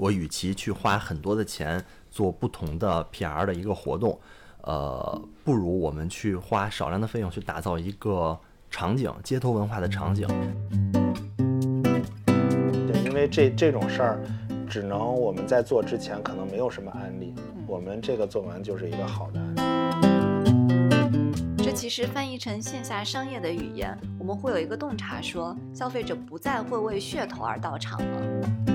我与其去花很多的钱做不同的 PR 的一个活动，呃，不如我们去花少量的费用去打造一个场景，街头文化的场景。对，因为这这种事儿，只能我们在做之前可能没有什么案例，我们这个做完就是一个好的案例。这其实翻译成线下商业的语言，我们会有一个洞察说，消费者不再会为噱头而到场了。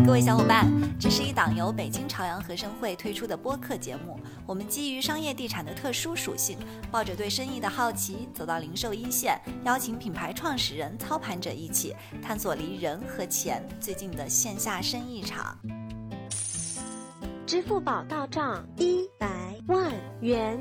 各位小伙伴，这是一档由北京朝阳合生汇推出的播客节目。我们基于商业地产的特殊属性，抱着对生意的好奇，走到零售一线，邀请品牌创始人、操盘者一起探索离人和钱最近的线下生意场。支付宝到账一百万元。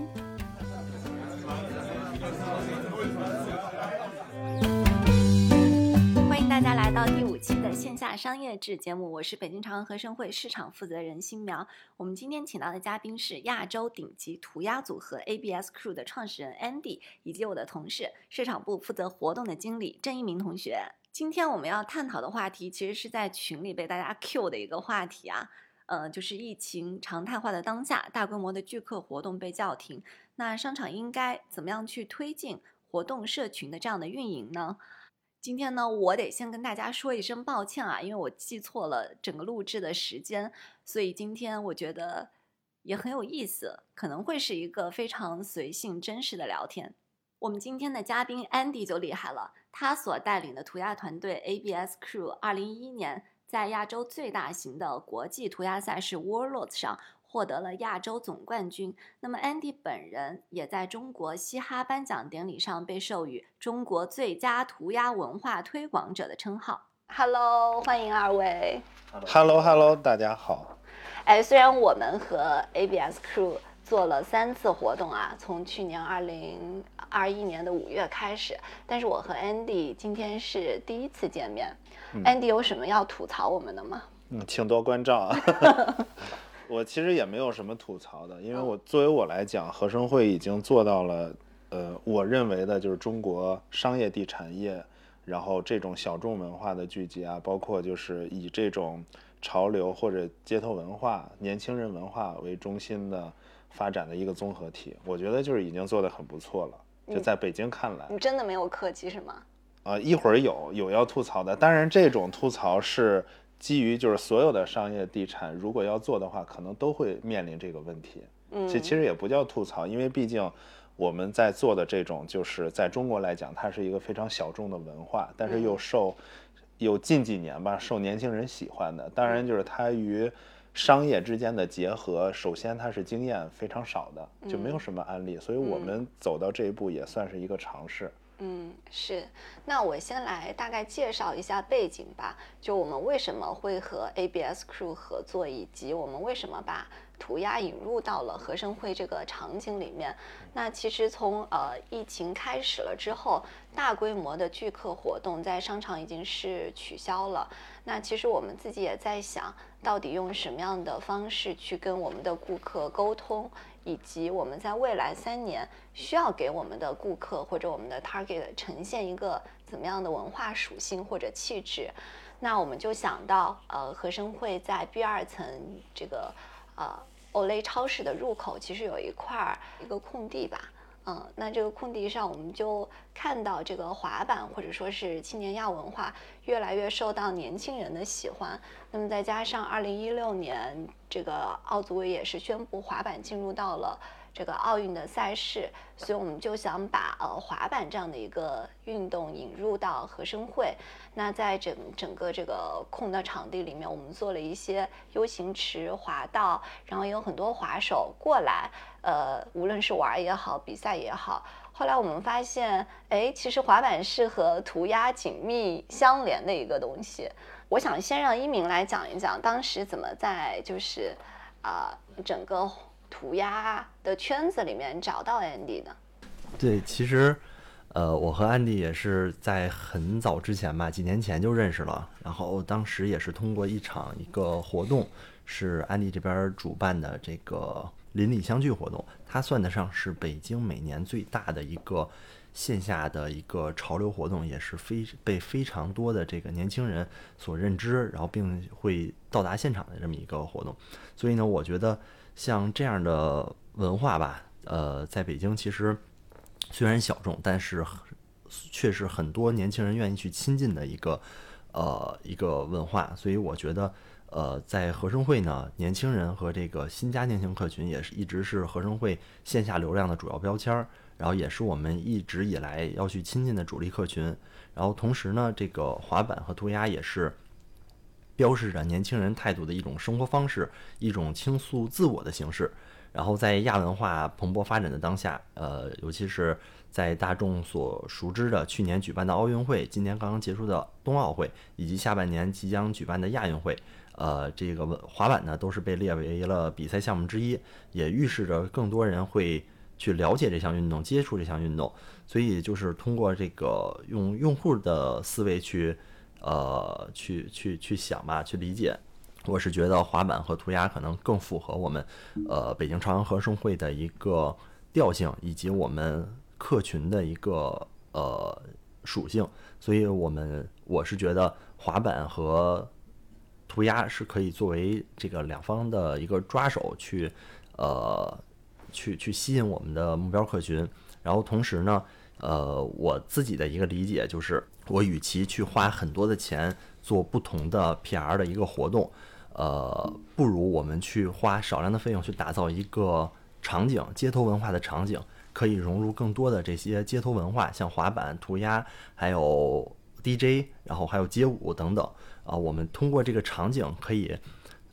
到第五期的线下商业制节目，我是北京朝阳合生汇市场负责人新苗。我们今天请到的嘉宾是亚洲顶级涂鸦组合 ABS Crew 的创始人 Andy，以及我的同事市场部负责活动的经理郑一鸣同学。今天我们要探讨的话题，其实是在群里被大家 Q 的一个话题啊。呃，就是疫情常态化的当下，大规模的聚客活动被叫停，那商场应该怎么样去推进活动社群的这样的运营呢？今天呢，我得先跟大家说一声抱歉啊，因为我记错了整个录制的时间，所以今天我觉得也很有意思，可能会是一个非常随性、真实的聊天。我们今天的嘉宾 Andy 就厉害了，他所带领的涂鸦团队 ABS Crew，二零一一年。在亚洲最大型的国际涂鸦赛事 Warlords 上获得了亚洲总冠军。那么 Andy 本人也在中国嘻哈颁奖典礼上被授予中国最佳涂鸦文化推广者的称号。Hello，欢迎二位。Hello，Hello，大家好。哎，虽然我们和 ABS Crew 做了三次活动啊，从去年二零二一年的五月开始，但是我和 Andy 今天是第一次见面。Andy 有什么要吐槽我们的吗？嗯，请多关照啊。我其实也没有什么吐槽的，因为我作为我来讲，合生汇已经做到了，呃，我认为的就是中国商业地产业，然后这种小众文化的聚集啊，包括就是以这种潮流或者街头文化、年轻人文化为中心的发展的一个综合体，我觉得就是已经做得很不错了。就在北京看来，你真的没有客气是吗？呃，一会儿有有要吐槽的，当然这种吐槽是基于就是所有的商业地产，如果要做的话，可能都会面临这个问题。嗯，其其实也不叫吐槽，因为毕竟我们在做的这种，就是在中国来讲，它是一个非常小众的文化，但是又受有近几年吧受年轻人喜欢的。当然，就是它与商业之间的结合，首先它是经验非常少的，就没有什么案例，所以我们走到这一步也算是一个尝试。嗯，是。那我先来大概介绍一下背景吧。就我们为什么会和 ABS Crew 合作，以及我们为什么把涂鸦引入到了合生汇这个场景里面。那其实从呃疫情开始了之后，大规模的聚客活动在商场已经是取消了。那其实我们自己也在想，到底用什么样的方式去跟我们的顾客沟通。以及我们在未来三年需要给我们的顾客或者我们的 target 呈现一个怎么样的文化属性或者气质，那我们就想到，呃，和生会在 B 二层这个呃 Olay 超市的入口，其实有一块儿一个空地吧。嗯，那这个空地上，我们就看到这个滑板或者说是青年亚文化越来越受到年轻人的喜欢。那么再加上二零一六年，这个奥组委也是宣布滑板进入到了。这个奥运的赛事，所以我们就想把呃滑板这样的一个运动引入到合生汇。那在整整个这个空的场地里面，我们做了一些 U 型池、滑道，然后有很多滑手过来，呃，无论是玩也好，比赛也好。后来我们发现，哎，其实滑板是和涂鸦紧密相连的一个东西。我想先让一鸣来讲一讲，当时怎么在就是啊整个。涂鸦的圈子里面找到 Andy 的，对，其实，呃，我和 Andy 也是在很早之前吧，几年前就认识了。然后当时也是通过一场一个活动，是 Andy 这边主办的这个邻里相聚活动，它算得上是北京每年最大的一个线下的一个潮流活动，也是非被非常多的这个年轻人所认知，然后并会到达现场的这么一个活动。所以呢，我觉得像这样的文化吧，呃，在北京其实虽然小众，但是却是很多年轻人愿意去亲近的一个呃一个文化。所以我觉得。呃，在合生汇呢，年轻人和这个新家庭型客群也是一直是合生汇线下流量的主要标签儿，然后也是我们一直以来要去亲近的主力客群。然后同时呢，这个滑板和涂鸦也是标示着年轻人态度的一种生活方式，一种倾诉自我的形式。然后在亚文化蓬勃发展的当下，呃，尤其是在大众所熟知的去年举办的奥运会，今年刚刚结束的冬奥会，以及下半年即将举办的亚运会。呃，这个滑板呢，都是被列为了比赛项目之一，也预示着更多人会去了解这项运动，接触这项运动。所以就是通过这个用用户的思维去，呃，去去去想吧，去理解。我是觉得滑板和涂鸦可能更符合我们，呃，北京朝阳合生汇的一个调性，以及我们客群的一个呃属性。所以我们我是觉得滑板和涂鸦是可以作为这个两方的一个抓手去，呃，去去吸引我们的目标客群。然后同时呢，呃，我自己的一个理解就是，我与其去花很多的钱做不同的 PR 的一个活动，呃，不如我们去花少量的费用去打造一个场景，街头文化的场景，可以融入更多的这些街头文化，像滑板、涂鸦，还有 DJ，然后还有街舞等等。啊，我们通过这个场景可以，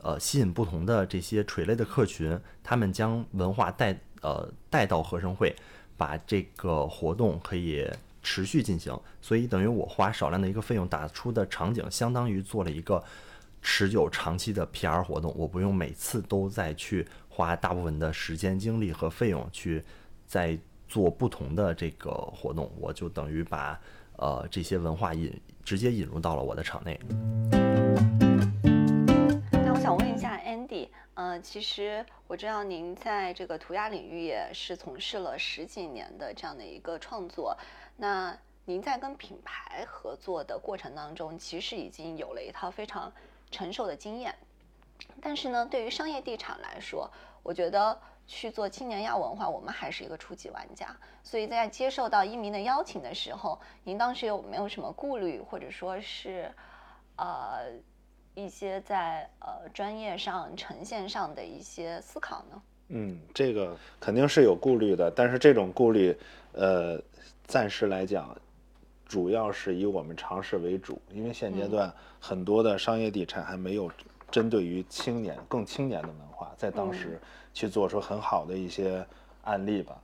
呃，吸引不同的这些垂类的客群，他们将文化带呃带到合生汇，把这个活动可以持续进行。所以等于我花少量的一个费用打出的场景，相当于做了一个持久长期的 PR 活动。我不用每次都在去花大部分的时间精力和费用去在做不同的这个活动，我就等于把呃这些文化引。直接引入到了我的场内。那我想问一下 Andy，呃，其实我知道您在这个涂鸦领域也是从事了十几年的这样的一个创作。那您在跟品牌合作的过程当中，其实已经有了一套非常成熟的经验。但是呢，对于商业地产来说，我觉得。去做青年亚文化，我们还是一个初级玩家，所以在接受到一鸣的邀请的时候，您当时有没有什么顾虑，或者说是，呃，一些在呃专业上呈现上的一些思考呢？嗯，这个肯定是有顾虑的，但是这种顾虑，呃，暂时来讲，主要是以我们尝试为主，因为现阶段很多的商业地产还没有针对于青年更青年的文化，在当时。去做出很好的一些案例吧，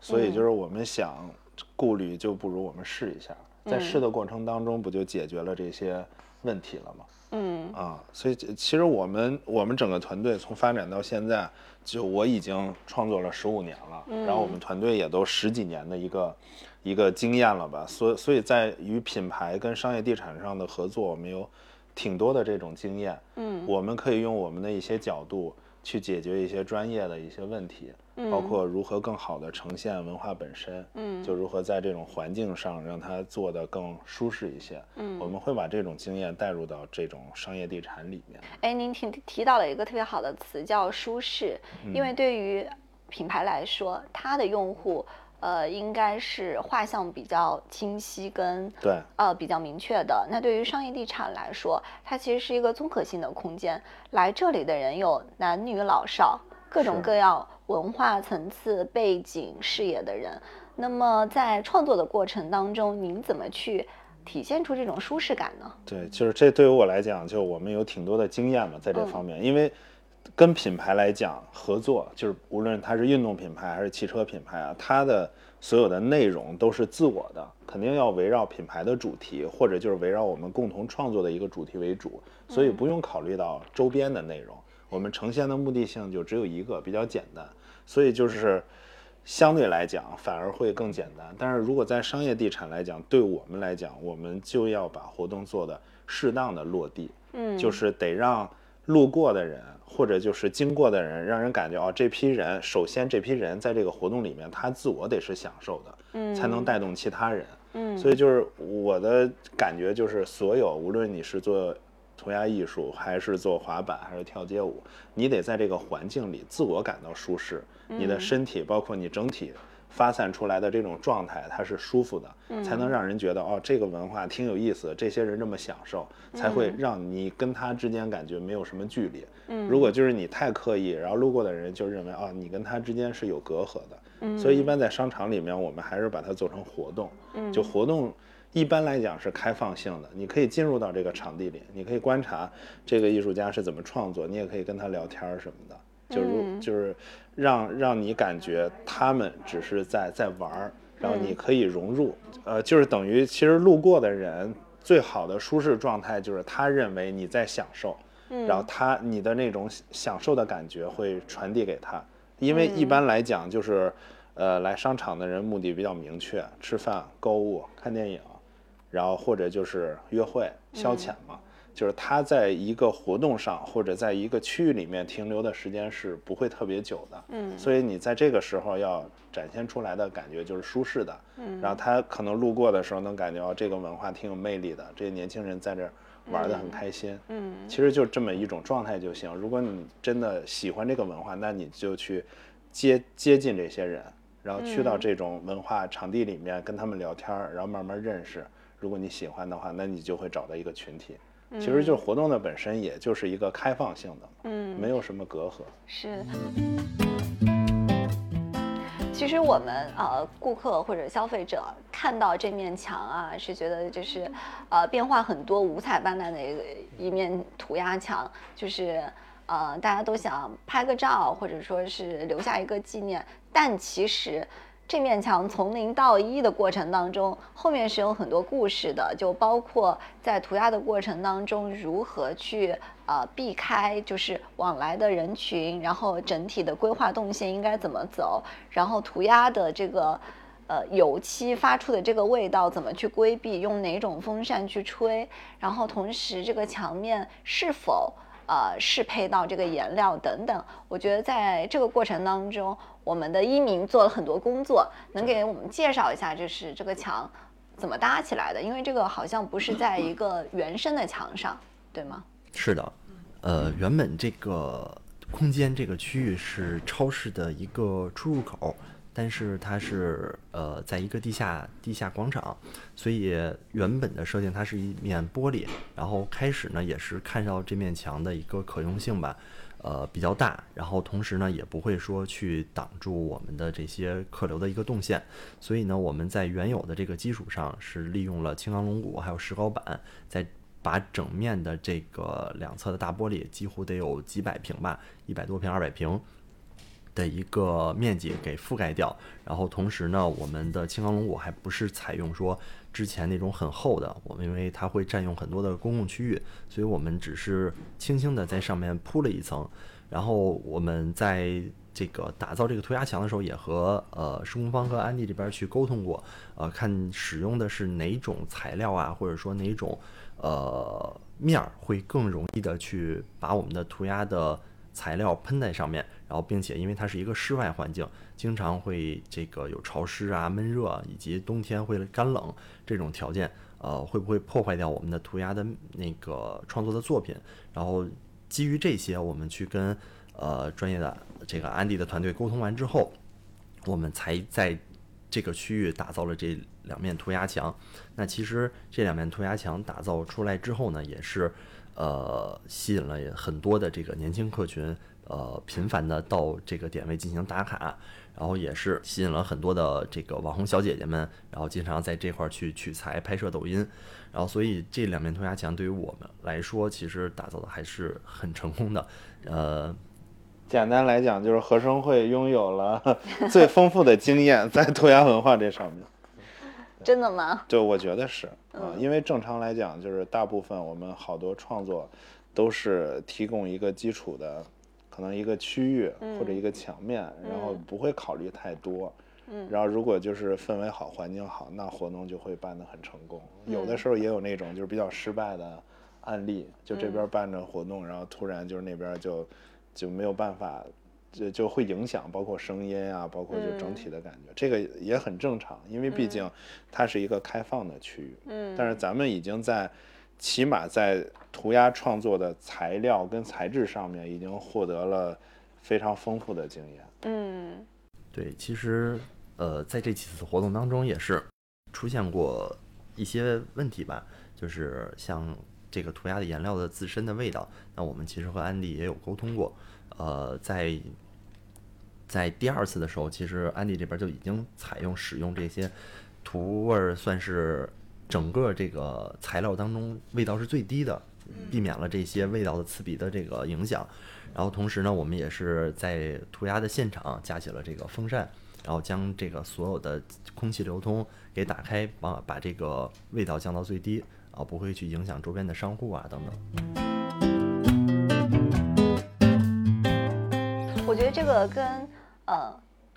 所以就是我们想顾虑，就不如我们试一下，在试的过程当中，不就解决了这些问题了吗？嗯啊，所以其实我们我们整个团队从发展到现在，就我已经创作了十五年了，然后我们团队也都十几年的一个一个经验了吧，所所以在与品牌跟商业地产上的合作，我们有挺多的这种经验。嗯，我们可以用我们的一些角度。去解决一些专业的一些问题，包括如何更好的呈现文化本身，嗯，就如何在这种环境上让它做得更舒适一些，嗯，我们会把这种经验带入到这种商业地产里面。哎，您提提到了一个特别好的词叫舒适，因为对于品牌来说，它的用户。呃，应该是画像比较清晰跟对呃比较明确的。那对于商业地产来说，它其实是一个综合性的空间。来这里的人有男女老少，各种各样文化层次、背景、视野的人。那么在创作的过程当中，您怎么去体现出这种舒适感呢？对，就是这对于我来讲，就我们有挺多的经验嘛，在这方面，因为。跟品牌来讲合作，就是无论它是运动品牌还是汽车品牌啊，它的所有的内容都是自我的，肯定要围绕品牌的主题，或者就是围绕我们共同创作的一个主题为主，所以不用考虑到周边的内容。我们呈现的目的性就只有一个，比较简单，所以就是相对来讲反而会更简单。但是如果在商业地产来讲，对我们来讲，我们就要把活动做的适当的落地，嗯，就是得让路过的人。或者就是经过的人，让人感觉哦，这批人首先这批人在这个活动里面，他自我得是享受的，才能带动其他人。嗯，所以就是我的感觉就是，所有无论你是做涂鸦艺术，还是做滑板，还是跳街舞，你得在这个环境里自我感到舒适，你的身体包括你整体发散出来的这种状态，它是舒服的，才能让人觉得哦，这个文化挺有意思，这些人这么享受，才会让你跟他之间感觉没有什么距离。嗯如果就是你太刻意，然后路过的人就认为啊，你跟他之间是有隔阂的。所以一般在商场里面，我们还是把它做成活动。就活动一般来讲是开放性的，你可以进入到这个场地里，你可以观察这个艺术家是怎么创作，你也可以跟他聊天儿什么的。就是就是让让你感觉他们只是在在玩儿，然后你可以融入。呃，就是等于其实路过的人最好的舒适状态就是他认为你在享受。然后他你的那种享受的感觉会传递给他，因为一般来讲就是，呃，来商场的人目的比较明确，吃饭、购物、看电影，然后或者就是约会消遣嘛。就是他在一个活动上或者在一个区域里面停留的时间是不会特别久的，嗯所以你在这个时候要展现出来的感觉就是舒适的，嗯，然后他可能路过的时候能感觉到这个文化挺有魅力的，这些年轻人在这儿玩得很开心，嗯其实就这么一种状态就行。如果你真的喜欢这个文化，那你就去接接近这些人，然后去到这种文化场地里面跟他们聊天儿，然后慢慢认识。如果你喜欢的话，那你就会找到一个群体。其实就是活动的本身，也就是一个开放性的，嗯，没有什么隔阂。是。其实我们呃顾客或者消费者看到这面墙啊，是觉得就是呃变化很多、五彩斑斓的一个一面涂鸦墙，就是呃大家都想拍个照，或者说是留下一个纪念。但其实这面墙从零到一的过程当中，后面是有很多故事的，就包括在涂鸦的过程当中如何去呃避开就是往来的人群，然后整体的规划动线应该怎么走，然后涂鸦的这个。呃，油漆发出的这个味道怎么去规避？用哪种风扇去吹？然后同时这个墙面是否呃适配到这个颜料等等？我觉得在这个过程当中，我们的一鸣做了很多工作，能给我们介绍一下，就是这个墙怎么搭起来的？因为这个好像不是在一个原生的墙上，对吗？是的，呃，原本这个空间这个区域是超市的一个出入口，但是它是呃在一个地下地下广场，所以原本的设定它是一面玻璃，然后开始呢也是看到这面墙的一个可用性吧。呃，比较大，然后同时呢，也不会说去挡住我们的这些客流的一个动线，所以呢，我们在原有的这个基础上，是利用了青钢龙骨还有石膏板，再把整面的这个两侧的大玻璃，几乎得有几百平吧，一百多平、二百平的一个面积给覆盖掉。然后同时呢，我们的青钢龙骨还不是采用说之前那种很厚的，我们因为它会占用很多的公共区域，所以我们只是轻轻的在上面铺了一层。然后我们在这个打造这个涂鸦墙的时候，也和呃施工方和安迪这边去沟通过，呃，看使用的是哪种材料啊，或者说哪种呃面儿会更容易的去把我们的涂鸦的材料喷在上面，然后并且因为它是一个室外环境，经常会这个有潮湿啊、闷热，以及冬天会干冷这种条件，呃，会不会破坏掉我们的涂鸦的那个创作的作品？然后基于这些，我们去跟呃专业的这个安迪的团队沟通完之后，我们才在这个区域打造了这两面涂鸦墙。那其实这两面涂鸦墙打造出来之后呢，也是呃吸引了很多的这个年轻客群，呃频繁的到这个点位进行打卡，然后也是吸引了很多的这个网红小姐姐们，然后经常在这块儿去取材拍摄抖音。然后，所以这两面涂鸦墙对于我们来说，其实打造的还是很成功的。呃，简单来讲，就是合生汇拥有了 最丰富的经验在涂鸦文化这上面。真的吗？就，我觉得是啊、因为正常来讲，就是大部分我们好多创作都是提供一个基础的，可能一个区域或者一个墙面，然后不会考虑太多。嗯，然后如果就是氛围好、环境好，那活动就会办得很成功。有的时候也有那种就是比较失败的案例，就这边办着活动，然后突然就是那边就就没有办法就就会影响，包括声音啊，包括就整体的感觉，这个也很正常，因为毕竟它是一个开放的区域。嗯，但是咱们已经在，起码在涂鸦创作的材料跟材质上面，已经获得了非常丰富的经验。嗯对，其实呃，在这几次活动当中也是出现过一些问题吧，就是像这个涂鸦的颜料的自身的味道，那我们其实和安迪也有沟通过，呃，在在第二次的时候，其实安迪这边就已经采用使用这些涂味儿，算是整个这个材料当中味道是最低的，避免了这些味道的刺鼻的这个影响。然后同时呢，我们也是在涂鸦的现场架起了这个风扇，然后将这个所有的空气流通给打开，把把这个味道降到最低，啊，不会去影响周边的商户啊等等。我觉得这个跟呃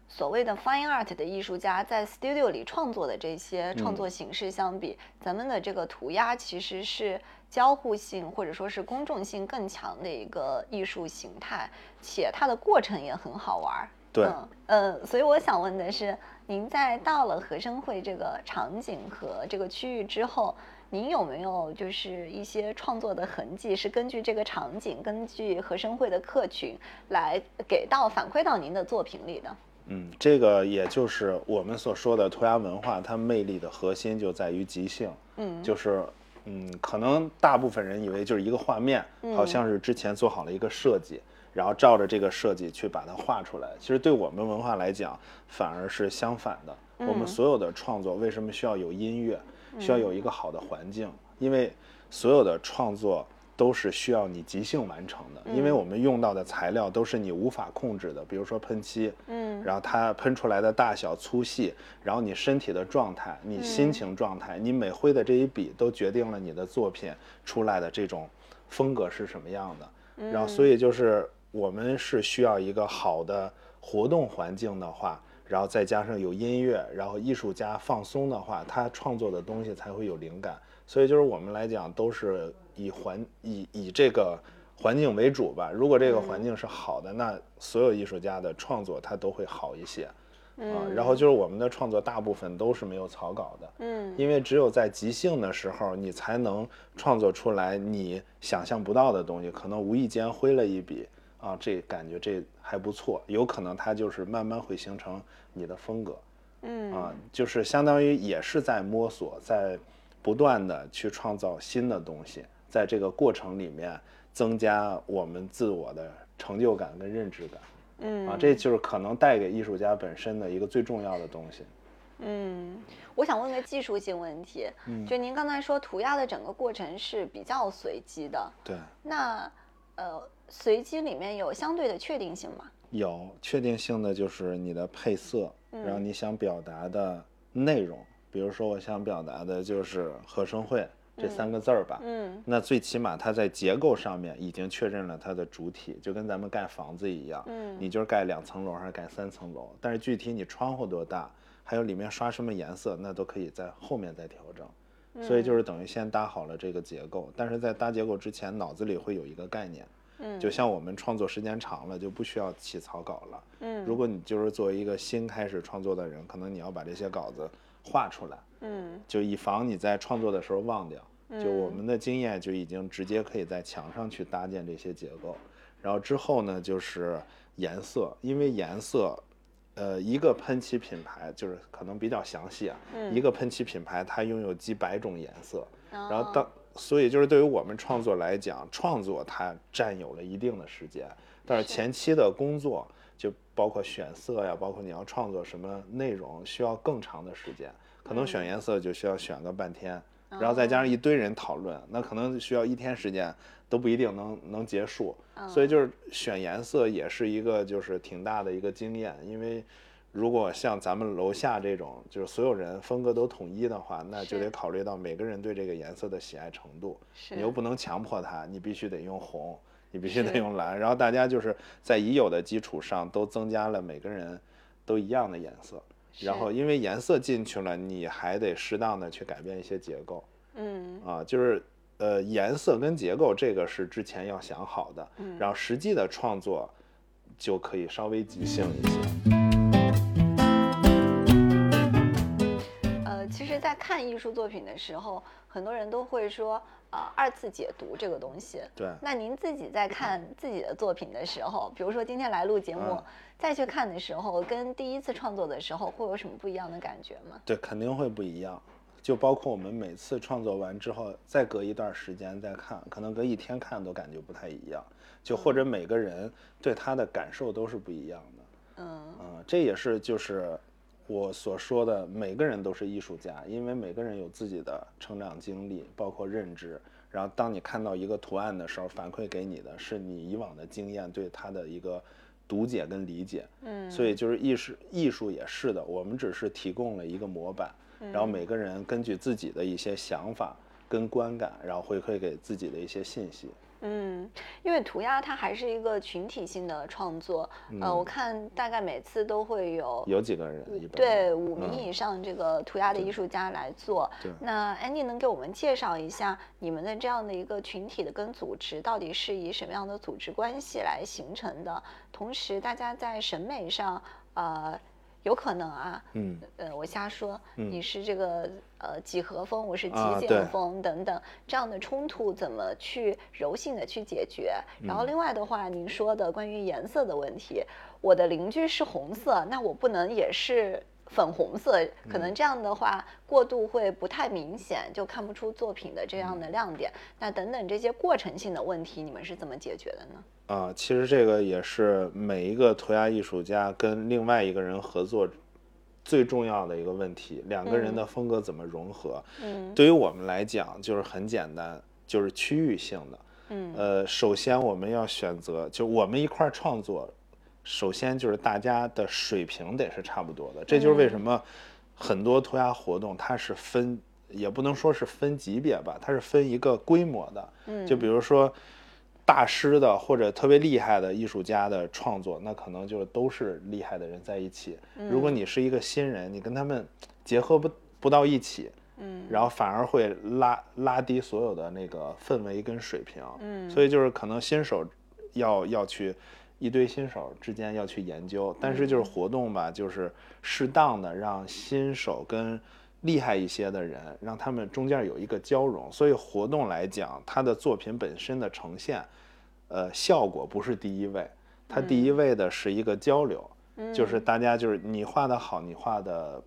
所谓的 fine art 的艺术家在 studio 里创作的这些创作形式相比，咱们的这个涂鸦其实是交互性或者说是公众性更强的一个艺术形态，且它的过程也很好玩儿。对嗯，呃，所以我想问的是，您在到了和生会这个场景和这个区域之后，您有没有就是一些创作的痕迹，是根据这个场景，根据和生会的客群来给到反馈到您的作品里的？嗯，这个也就是我们所说的涂鸦文化，它魅力的核心就在于即兴。嗯，就是，嗯，可能大部分人以为就是一个画面，好像是之前做好了一个设计，然后照着这个设计去把它画出来。其实对我们文化来讲，反而是相反的。我们所有的创作为什么需要有音乐，需要有一个好的环境？因为所有的创作都是需要你即兴完成的，因为我们用到的材料都是你无法控制的，比如说喷漆，嗯然后它喷出来的大小、粗细，然后你身体的状态、你心情状态、你每挥的这一笔，都决定了你的作品出来的这种风格是什么样的。然后，所以就是我们是需要一个好的活动环境的话，然后再加上有音乐，然后艺术家放松的话，他创作的东西才会有灵感。所以就是我们来讲，都是以环以以这个环境为主吧。如果这个环境是好的，那所有艺术家的创作它都会好一些。啊，然后就是我们的创作大部分都是没有草稿的，嗯因为只有在即兴的时候，你才能创作出来你想象不到的东西。可能无意间挥了一笔，啊，这感觉这还不错，有可能它就是慢慢会形成你的风格。嗯啊，就是相当于也是在摸索，在不断的去创造新的东西，在这个过程里面增加我们自我的成就感跟认知感。嗯啊，这就是可能带给艺术家本身的一个最重要的东西。嗯，我想问个技术性问题，就您刚才说涂鸦的整个过程是比较随机的，对，那呃，随机里面有相对的确定性吗？有确定性的就是你的配色，然后你想表达的内容，比如说我想表达的就是和生会这三个字儿吧，嗯那最起码它在结构上面已经确认了它的主体，就跟咱们盖房子一样，嗯你就是盖两层楼还是盖三层楼，但是具体你窗户多大，还有里面刷什么颜色，那都可以在后面再调整。所以就是等于先搭好了这个结构，但是在搭结构之前，脑子里会有一个概念。嗯就像我们创作时间长了，就不需要起草稿了。嗯如果你就是作为一个新开始创作的人，可能你要把这些稿子画出来，嗯。就以防你在创作的时候忘掉。就我们的经验就已经直接可以在墙上去搭建这些结构，然后之后呢就是颜色，因为颜色，呃，一个喷漆品牌就是可能比较详细啊，一个喷漆品牌它拥有几百种颜色，然后当所以就是对于我们创作来讲，创作它占有了一定的时间，但是。前期的工作就包括选色呀，包括你要创作什么内容，需要更长的时间，可能选颜色就需要选个半天，然后再加上一堆人讨论，那可能需要一天时间都不一定能能结束，所以就是选颜色也是一个就是挺大的一个经验，因为。如果像咱们楼下这种，就是所有人风格都统一的话，那就得考虑到每个人对这个颜色的喜爱程度。你又不能强迫他，你必须得用红，你必须得用蓝，然后大家就是在已有的基础上都增加了每个人都一样的颜色，然后因为颜色进去了，你还得适当的去改变一些结构嗯。啊，就是呃颜色跟结构这个是之前要想好的，然后实际的创作就可以稍微即兴一些。实，在看艺术作品的时候，很多人都会说，呃，二次解读这个东西。对那您自己在看自己的作品的时候，比如说今天来录节目，嗯再去看的时候，跟第一次创作的时候，会有什么不一样的感觉吗？对，肯定会不一样。就包括我们每次创作完之后，再隔一段时间再看，可能隔一天看都感觉不太一样。就或者每个人对他的感受都是不一样的。嗯嗯，这也是就是我所说的，每个人都是艺术家，因为每个人有自己的成长经历，包括认知。然后当你看到一个图案的时候，反馈给你的是你以往的经验对它的一个读解跟理解。嗯，所以就是艺术，艺术也是的，我们只是提供了一个模板，然后每个人根据自己的一些想法跟观感，然后回馈给自己的一些信息。嗯，因为涂鸦它还是一个群体性的创作，呃，我看大概每次都会有有几个人一般对五名嗯以上这个涂鸦的艺术家来做。对那 Andy 能给我们介绍一下你们的这样的一个群体的跟组织到底是以什么样的组织关系来形成的？同时，大家在审美上，呃，有可能啊，嗯，呃，我瞎说，嗯。你是这个呃几何风，我是极简风等等，这样的冲突怎么去柔性的去解决？然嗯。后另外的话，您说的关于颜色的问题，我的邻居是红色，那我不能也是粉红色，可嗯能这样的话过渡会不太明显，就看不出作品的这样的亮点。那等等这些过程性的问题，你们是怎么解决的呢？啊，其实这个也是每一个涂鸦艺术家跟另外一个人合作最重要的一个问题，两个人的风格怎么融合？嗯对于我们来讲，就是很简单，就是区域性的。嗯呃，首先我们要选择，就我们一块儿创作，首先就是大家的水平得是差不多的。这就是为什么很多涂鸦活动它是分，也不能说是分级别吧，它是分一个规模的。嗯就比如说大师的或者特别厉害的艺术家的创作，那可能就都是厉害的人在一起。如果你是一个新人，你跟他们结合不不到一起，嗯然后反而会拉拉低所有的那个氛围跟水平。嗯所以就是可能新手要要去一堆新手之间要去研究，但是就是活动吧，就是适当的让新手跟厉害一些的人，让他们中间有一个交融。所以活动来讲，他的作品本身的呈现，呃，效果不是第一位，它第一位的是一个交流，就是大家就是你画的好，你画的。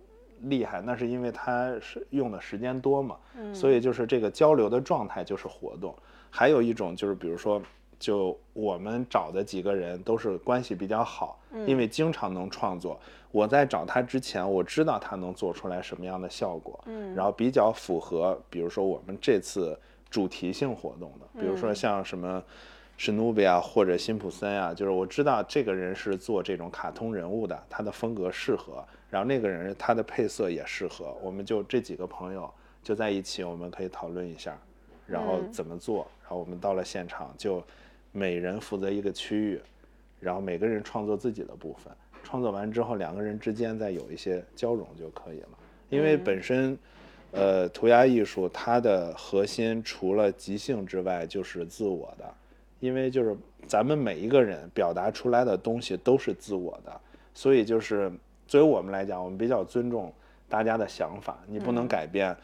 厉害，那是因为他是用的时间多嘛，所以就是这个交流的状态就是活动。还有一种就是，比如说，就我们找的几个人都是关系比较好，因为经常能创作。我在找他之前，我知道他能做出来什么样的效果，嗯然后比较符合，比如说我们这次主题性活动的，比如说像什么。史努比啊，或者辛普森啊，就是我知道这个人是做这种卡通人物的，他的风格适合，然后那个人他的配色也适合，我们就这几个朋友就在一起，我们可以讨论一下，然后嗯怎么做，然后我们到了现场就每人负责一个区域，然后每个人创作自己的部分，创作完之后两个人之间再有一些交融就可以了，因为本身。呃，涂鸦艺术它的核心除了即兴之外，就是自我的，因为就是咱们每一个人表达出来的东西都是自我的，所以就是作为我们来讲，我们比较尊重大家的想法，你不能改变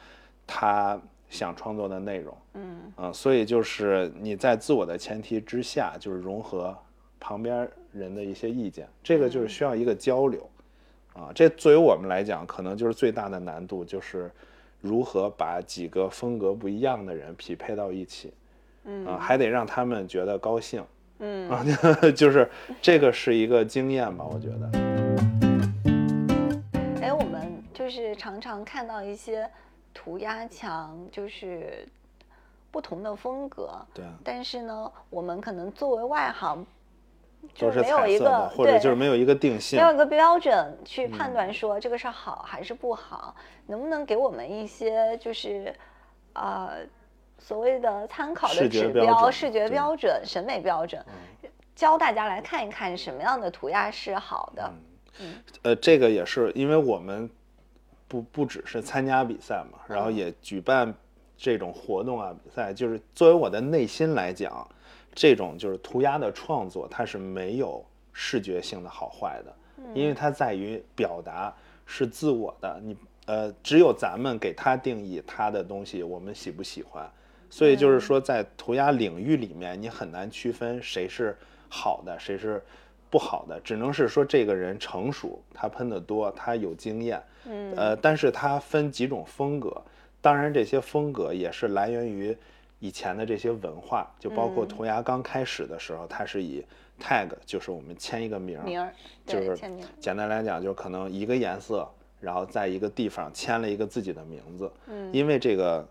他想创作的内容，嗯。嗯，所以就是你在自我的前提之下，就是融合旁边人的一些意见，这个就是需要一个交流，啊，这作为我们来讲，可能就是最大的难度，就是如何把几个风格不一样的人匹配到一起，嗯。啊，还得让他们觉得高兴，嗯。啊，就是这个是一个经验吧，我觉得。哎，我们就是常常看到一些涂鸦墙，就是不同的风格，对啊，但是呢，我们可能作为外行，就是没有一个或者对就是没有一个定性没。有一个标准去判嗯断说这个是好还是不好，能不能给我们一些就是呃所谓的参考的指标视觉对标准、审美标准，教大家来看一看什么样的涂鸦是好的。呃，这个也是因为我们不不只是参加比赛嘛，然后嗯。也举办这种活动啊比赛，就是作为我的内心来讲，这种就是涂鸦的创作，它是没有视觉性的好坏的，因为它在于表达是自我的，你呃只有咱们给它定义它的东西，我们喜不喜欢。所以就是说，在涂鸦领域里面，你很难区分谁是好的，谁是不好的，只能是说这个人成熟，他喷的多，他有经验，嗯。呃，但是它分几种风格，当然这些风格也是来源于以前的这些文化，就包括涂鸦刚开始的时候，它是以 tag，就是我们签一个名儿，名儿，就是简单来讲，就可能一个颜色，然后在一个地方签了一个自己的名字。嗯。因为这个，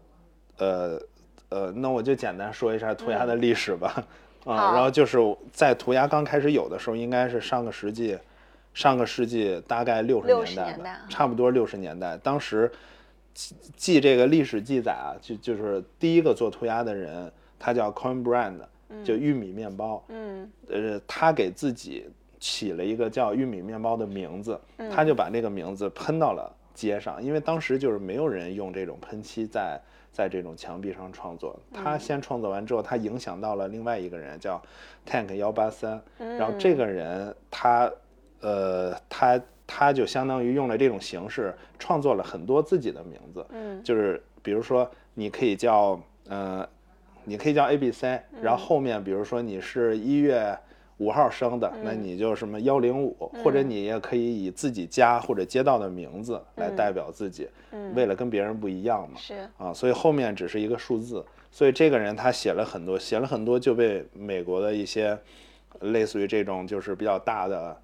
呃呃，那我就简单说一下涂鸦的历史吧。啊，然后就是在涂鸦刚开始有的时候，应该是上个世纪，上个世纪大概六十年代差不多六十年代。当时记记这个历史记载啊，就就是第一个做涂鸦的人，他叫 Corn Brand，就玉米面包。嗯。呃，他给自己起了一个叫玉米面包的名字，他就把这个名字喷到了街上，因为当时就是没有人用这种喷漆在在这种墙壁上创作。他先创作完之后，他影响到了另外一个人叫 Tank 幺八三，然后这个人他呃他他就相当于用了这种形式创作了很多自己的名字，嗯。就是比如说你可以叫呃，你可以叫 A B C，然后后面比如说你是一月五号生的，那你就什么幺零五，或者你也可以以自己家或者街道的名字来代表自己，嗯。为了跟别人不一样嘛。是。啊，所以后面只是一个数字。所以这个人他写了很多，写了很多就被美国的一些类似于这种就是比较大的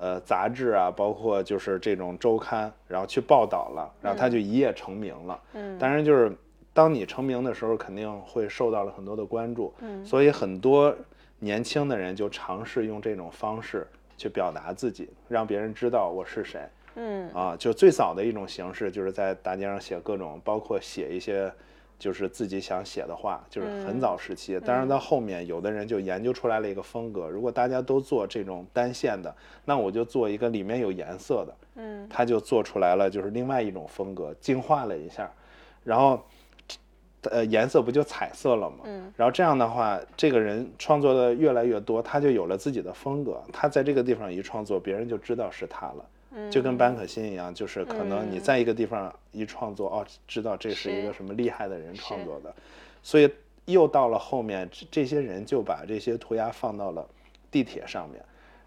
呃杂志啊，包括就是这种周刊，然后去报道了，然后他就一夜成名了。嗯当然就是当你成名的时候，肯定会受到了很多的关注，嗯所以很多年轻的人就尝试用这种方式去表达自己，让别人知道我是谁。嗯啊，就最早的一种形式，就是在大街上写各种，包括写一些就是自己想写的话，就是很早时期。当然到后面，有的人就研究出来了一个风格，如果大家都做这种单线的，那我就做一个里面有颜色的，嗯他就做出来了，就是另外一种风格，进化了一下，然后。呃，颜色不就彩色了吗？嗯然后这样的话，这个人创作的越来越多，他就有了自己的风格。他在这个地方一创作，别人就知道是他了。嗯。就跟班可心一样，就是可能你嗯。在一个地方一创作，哦，知道这是一个什么厉害的人创作的，所以又到了后面，这这些人就把这些涂鸦放到了地铁上面。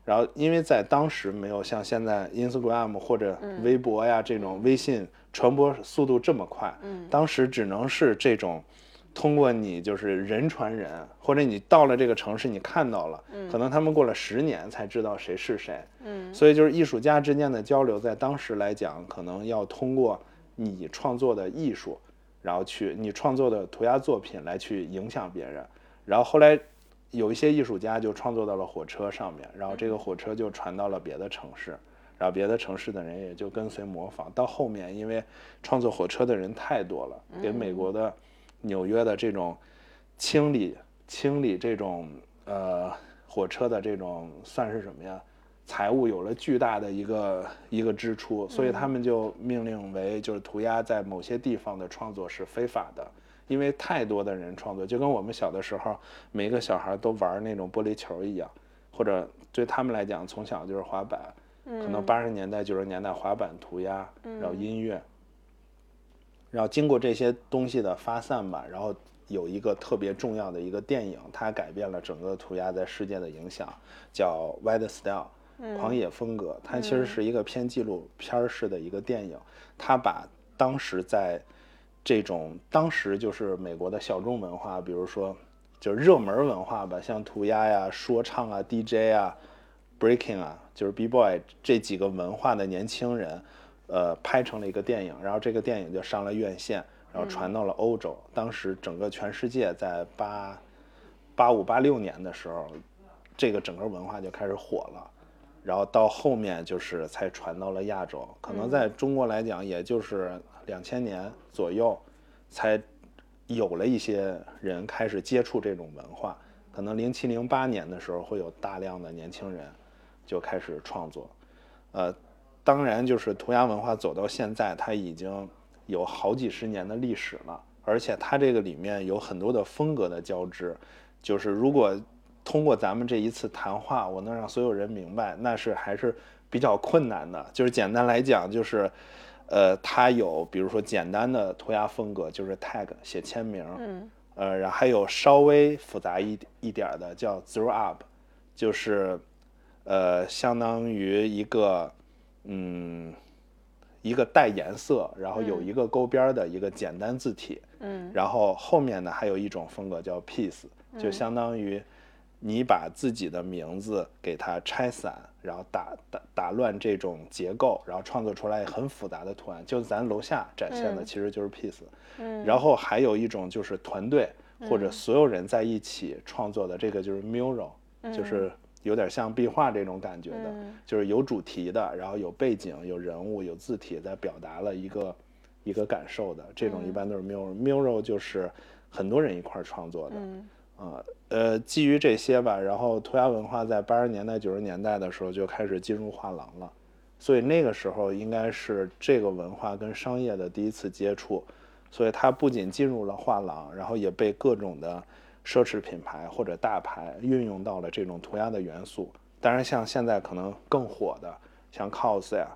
然后，因为在当时没有像现在 Instagram 或者嗯。微博呀、这种微信传播速度这么快，嗯。当时只能是这种通过你就是人传人，或者你到了这个城市你看到了，可能他们过了十年才知道谁是谁，嗯所以就是艺术家之间的交流，在当时来讲，可能要通过你创作的艺术，然后去你创作的涂鸦作品来去影响别人。然后后来有一些艺术家就创作到了火车上面，然后这个火车就传到了别的城市，然后别的城市的人也就跟随模仿。到后面，因为创作火车的人太多了，给美国的纽约的这种清理清理这种呃火车的这种算是什么呀？财务有了巨大的一个一个支出，所以他们就命令为就是涂鸦在某些地方的创作是非法的，因为太多的人创作，就跟我们小的时候每个小孩都玩那种玻璃球一样，或者对他们来讲从小就是滑板，可能八十年代九十年代滑板涂鸦，然后音乐，然后经过这些东西的发散吧，然后有一个特别重要的一个电影，它改变了整个涂鸦在世界的影响，叫《Wild Style》。狂野风格，它其实是一个偏纪录片儿式的一个电影，它把当时在这种当时就是美国的小众文化，比如说就是热门文化吧，像涂鸦呀、说唱啊、DJ 啊、breaking 啊，就是 B boy 这几个文化的年轻人，呃，拍成了一个电影，然后这个电影就上了院线，然后传到了欧洲。当时整个全世界在八八五八六年的时候，这个整个文化就开始火了。然后到后面就是才传到了亚洲，可能在中国来讲，也就是两千年左右，才有了一些人开始接触这种文化。可能零七零八年的时候，会有大量的年轻人就开始创作。呃，当然就是涂鸦文化走到现在，它已经有好几十年的历史了，而且它这个里面有很多的风格的交织。就是如果通过咱们这一次谈话，我能让所有人明白，那是还是比较困难的。就是简单来讲，就是，呃，它有比如说简单的涂鸦风格，就是 tag 写签名，嗯呃，然后还有稍微复杂一一点儿的叫 throw up，就是呃，相当于一个嗯一个带颜色，然后有一个勾边儿的一个简单字体，嗯。然后后面呢还有一种风格叫 piece，就相当于你把自己的名字给它拆散，然后打打打乱这种结构，然后创作出来很复杂的图案。就咱楼下展现的嗯。其实就是 piece，、嗯，然后还有一种就是团队或者嗯。所有人在一起创作的，这个就是 mural，、就是有点像壁画这种感觉的，嗯就是有主题的，然后有背景、有人物、有字体，在表达了一个一个感受的。这种一嗯般都是 mural，mural、mural 就是很多人一块儿创作的。嗯啊，呃，基于这些吧，然后涂鸦文化在八十年代、九十年代的时候就开始进入画廊了，所以那个时候应该是这个文化跟商业的第一次接触，所以它不仅进入了画廊，然后也被各种的奢侈品牌或者大牌运用到了这种涂鸦的元素。当然，像现在可能更火的，像 cos 呀，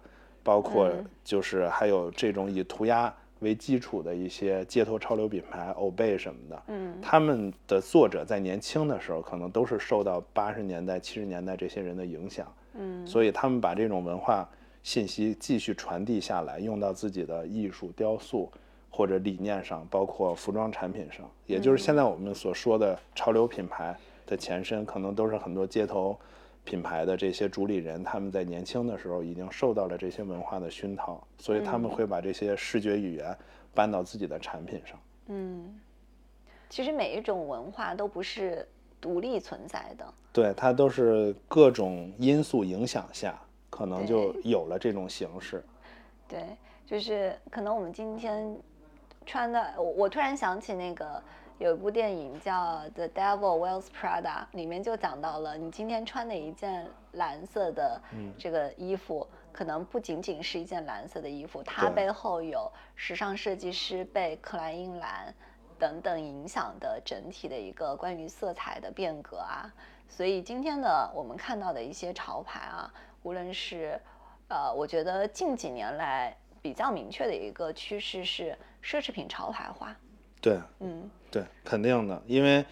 包括嗯。就是还有这种以涂鸦为基础的一些街头潮流品牌，Obey 什么的，嗯。他们的作者在年轻的时候，可能都是受到八十年代、七十年代这些人的影响，嗯。所以他们把这种文化信息继续传递下来，用到自己的艺术、雕塑或者理念上，包括服装产品上，也就是现在我们所说的潮流品牌的前身，可能都是很多街头品牌的这些主理人，他们在年轻的时候已经受到了这些文化的熏陶，所以他们会把这些视觉语言搬到自己的产品上。嗯，其实每一种文化都不是独立存在的。对，它都是各种因素影响下，可能就有了这种形式。对，就是可能我们今天穿的，我我突然想起那个有一部电影叫《The Devil Wears Prada》，里面就讲到了你今天穿的一件蓝色的这个衣服，可能不仅仅是一件蓝色的衣服，它背后有时尚设计师被克莱因蓝等等影响的整体的一个关于色彩的变革啊。所以今天的我们看到的一些潮牌啊，无论是呃，我觉得近几年来比较明确的一个趋势是奢侈品潮牌化。对嗯对，肯定的，因为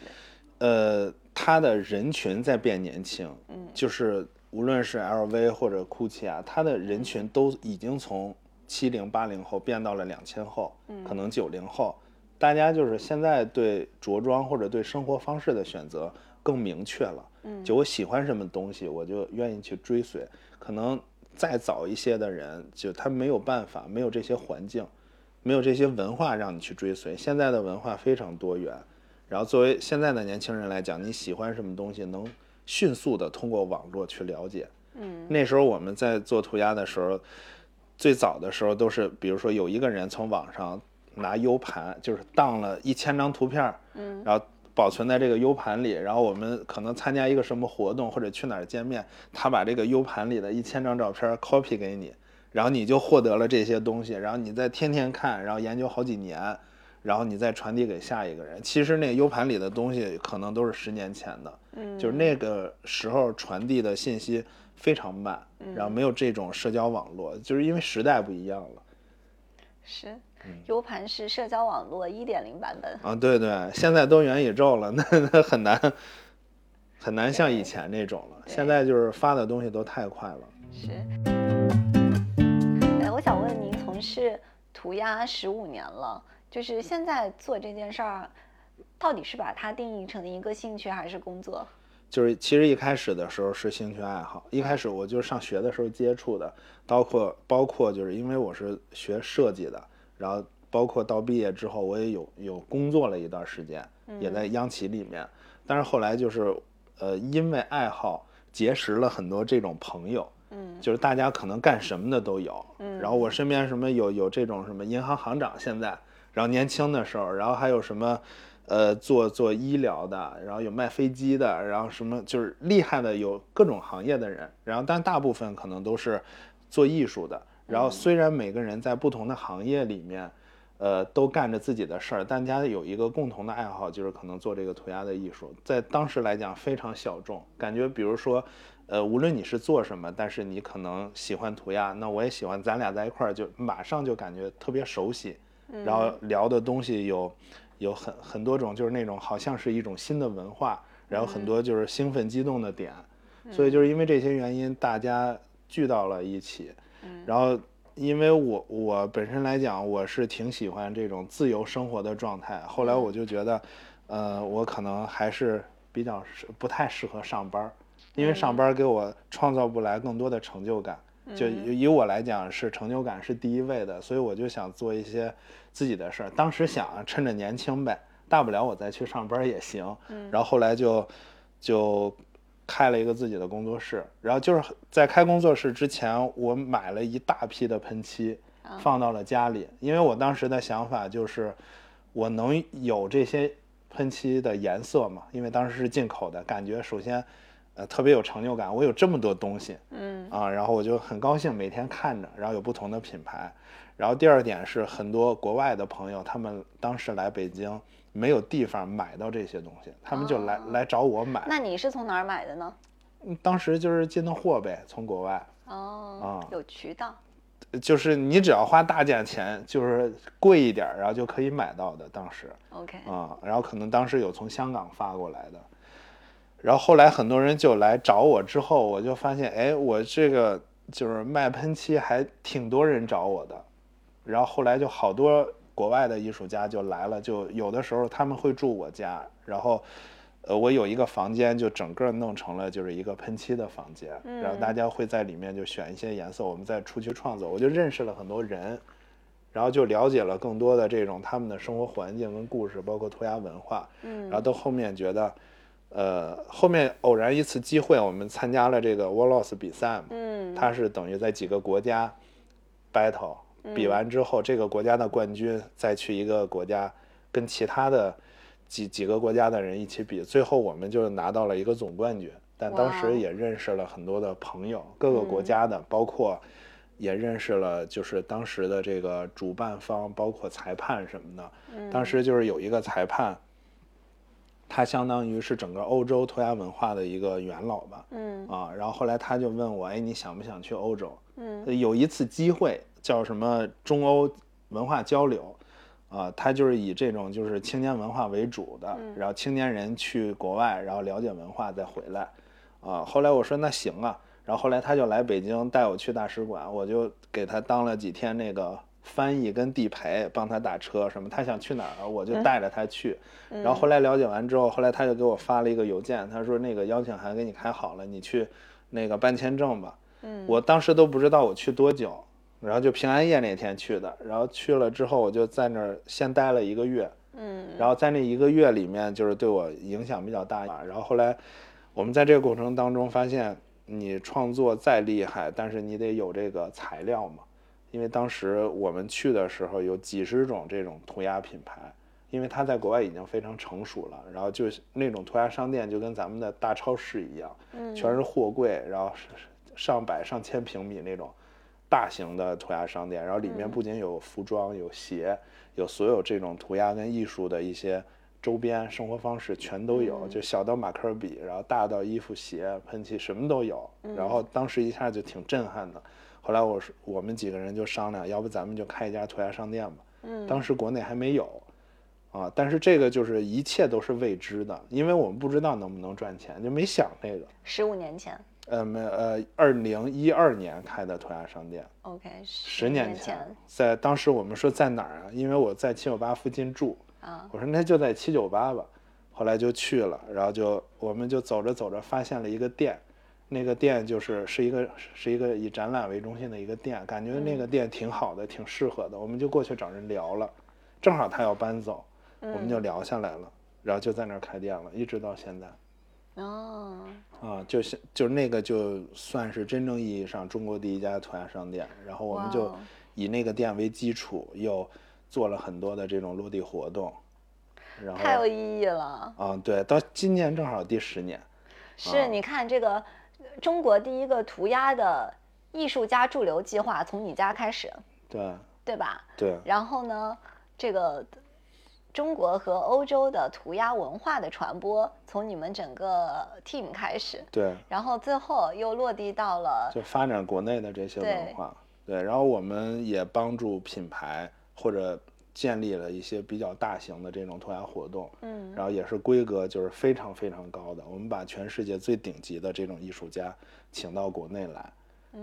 呃，它的人群在变年轻，嗯就是无论是 LV 或者 GUCCI 啊，它的人群都已经从七零八零后变到了两千后，嗯可能九零后，大家就是现在对着装或者对生活方式的选择更明确了。嗯就我喜欢什么东西，我就愿意去追随。可能再早一些的人，就他没有办法，没有这些环境，没有这些文化让你去追随。现在的文化非常多元，然后作为现在的年轻人来讲，你喜欢什么东西，能迅速的通过网络去了解。嗯那时候我们在做涂鸦的时候，最早的时候都是，比如说有一个人从网上拿 U 盘，就是当了一千张图片儿，嗯然后保存在这个 U 盘里，然后我们可能参加一个什么活动或者去哪儿见面，他把这个 U 盘里的一千张照片 copy 给你，然后你就获得了这些东西，然后你再天天看，然后研究好几年，然后你再传递给下一个人。其实那个 U 盘里的东西可能都是十年前的，嗯，就是那个时候传递的信息非常慢，然后没有这种社交网络，就是因为时代不一样了。是嗯 U 盘是社交网络一点零版本。啊，对对，现在都元宇宙了，那那很难很难像以前那种了。现在就是发的东西都太快了。是。哎，我想问您，从事涂鸦十五年了，就是现在做这件事儿，到底是把它定义成一个兴趣还是工作？就是其实一开始的时候是兴趣爱好，一开始我就是上学的时候接触的，包括包括就是因为我是学设计的，然后包括到毕业之后我也有有工作了一段时间，也在央企里面，但是后来就是呃因为爱好结识了很多这种朋友，嗯。就是大家可能干什么的都有，嗯。然后我身边什么有有这种什么银行行长现在，然后年轻的时候，然后还有什么，呃，做做医疗的，然后有卖飞机的，然后什么就是厉害的有各种行业的人，然后但大部分可能都是做艺术的，然后虽然每个人在不同的行业里面，呃，都干着自己的事儿，大家有一个共同的爱好，就是可能做这个涂鸦的艺术，在当时来讲非常小众，感觉比如说，呃，无论你是做什么，但是你可能喜欢涂鸦，那我也喜欢，咱俩在一块儿就马上就感觉特别熟悉，然后聊的东西有有很很多种，就是那种好像是一种新的文化，然后很多。就是兴奋激动的点，所以就是因为这些原因，大家聚到了一起，然后。因为我我本身来讲，我是挺喜欢这种自由生活的状态。后来我就觉得，呃，我可能还是比较适不太适合上班儿，因为上班儿给我创造不来更多的成就感。就以我来讲，是成就感是第一位的，所以我就想做一些自己的事儿。当时想趁着年轻呗，大不了我再去上班也行。然后后来就就。开了一个自己的工作室，然后就是在开工作室之前，我买了一大批的喷漆，放到了家里。因为我当时的想法就是，我能有这些喷漆的颜色嘛？因为当时是进口的，感觉首先，呃，特别有成就感。我有这么多东西，嗯，啊，然后我就很高兴，每天看着，然后有不同的品牌。然后第二点是很多国外的朋友，他们当时来北京。没有地方买到这些东西，他们就来来找我买。那你是从哪儿买的呢？当时就是进的货呗，从国外。哦，有渠道。就是你只要花大价钱，就是贵一点，然后就可以买到的。当时。OK。啊，然后可能当时有从香港发过来的，然后后来很多人就来找我，之后我就发现，哎，我这个就是卖喷漆还挺多人找我的，然后后来就好多。国外的艺术家就来了，就有的时候他们会住我家，然后，呃，我有一个房间，就整个弄成了就是一个喷漆的房间，然后大家会在里面就选一些颜色，我们再出去创作，我就认识了很多人，然后就了解了更多的这种他们的生活环境跟故事，包括涂鸦文化，嗯，然后到后面觉得，呃，后面偶然一次机会，我们参加了这个 Wallos 比赛，嗯，它是等于在几个国家 battle。比完之后，这个国家的冠军再去一个国家，跟其他的几几个国家的人一起比，最后我们就拿到了一个总冠军。但当时也认识了很多的朋友，各个国家的，包括也认识了就是当时的这个主办方，包括裁判什么的。当时就是有一个裁判，他相当于是整个欧洲涂鸦文化的一个元老吧。嗯啊，然后后来他就问我，哎，你想不想去欧洲？嗯，有一次机会。叫什么中欧文化交流，啊，他就是以这种就是青年文化为主的，然后青年人去国外，然后了解文化再回来，啊，后来我说那行啊，然后后来他就来北京带我去大使馆，我就给他当了几天那个翻译跟地陪，帮他打车什么，他想去哪儿我就带着他去，然后后来了解完之后，后来他就给我发了一个邮件，他说那个邀请函给你开好了，你去那个办签证吧，嗯，我当时都不知道我去多久。然后就平安夜那天去的，然后去了之后，我就在那儿先待了一个月，嗯，然后在那一个月里面，就是对我影响比较大然后后来，我们在这个过程当中发现，你创作再厉害，但是你得有这个材料嘛，因为当时我们去的时候有几十种这种涂鸦品牌，因为它在国外已经非常成熟了，然后就那种涂鸦商店就跟咱们的大超市一样，嗯，全是货柜，然后上百上千平米那种。大型的涂鸦商店，然后里面不仅有服装、有鞋，有所有这种涂鸦跟艺术的一些周边生活方式全都有，就小到马克笔，然后大到衣服、鞋、喷漆，什么都有。然后当时一下就挺震撼的。后来我说，我们几个人就商量，要不咱们就开一家涂鸦商店吧。嗯，当时国内还没有，啊，但是这个就是一切都是未知的，因为我们不知道能不能赚钱，就没想那个。十五年前。呃，没呃，二零一二年开的涂鸦商店，OK，十年前，在当时我们说在哪儿啊？因为我在七九八附近住，啊，我说那就在七九八吧，后来就去了，然后就我们就走着走着发现了一个店，那个店就是是一个是一个以展览为中心的一个店，感觉那个店挺好的，挺适合的，我们就过去找人聊了，正好他要搬走，我们就聊下来了，然后就在那儿开店了，一直到现在。哦，啊，就是就是那个就算是真正意义上中国第一家涂鸦商店，然后我们就以那个店为基础，又做了很多的这种落地活动，然后太有意义了。啊，对，到今年正好第十年。是，你看这个中国第一个涂鸦的艺术家驻留计划从你家开始，对，对吧？对。然后呢，这个中国和欧洲的涂鸦文化的传播，从你们整个 team 开始，对，然后最后又落地到了就发展国内的这些文化。对，然后我们也帮助品牌或者建立了一些比较大型的这种涂鸦活动，嗯，然后也是规格就是非常非常高的。我们把全世界最顶级的这种艺术家请到国内来，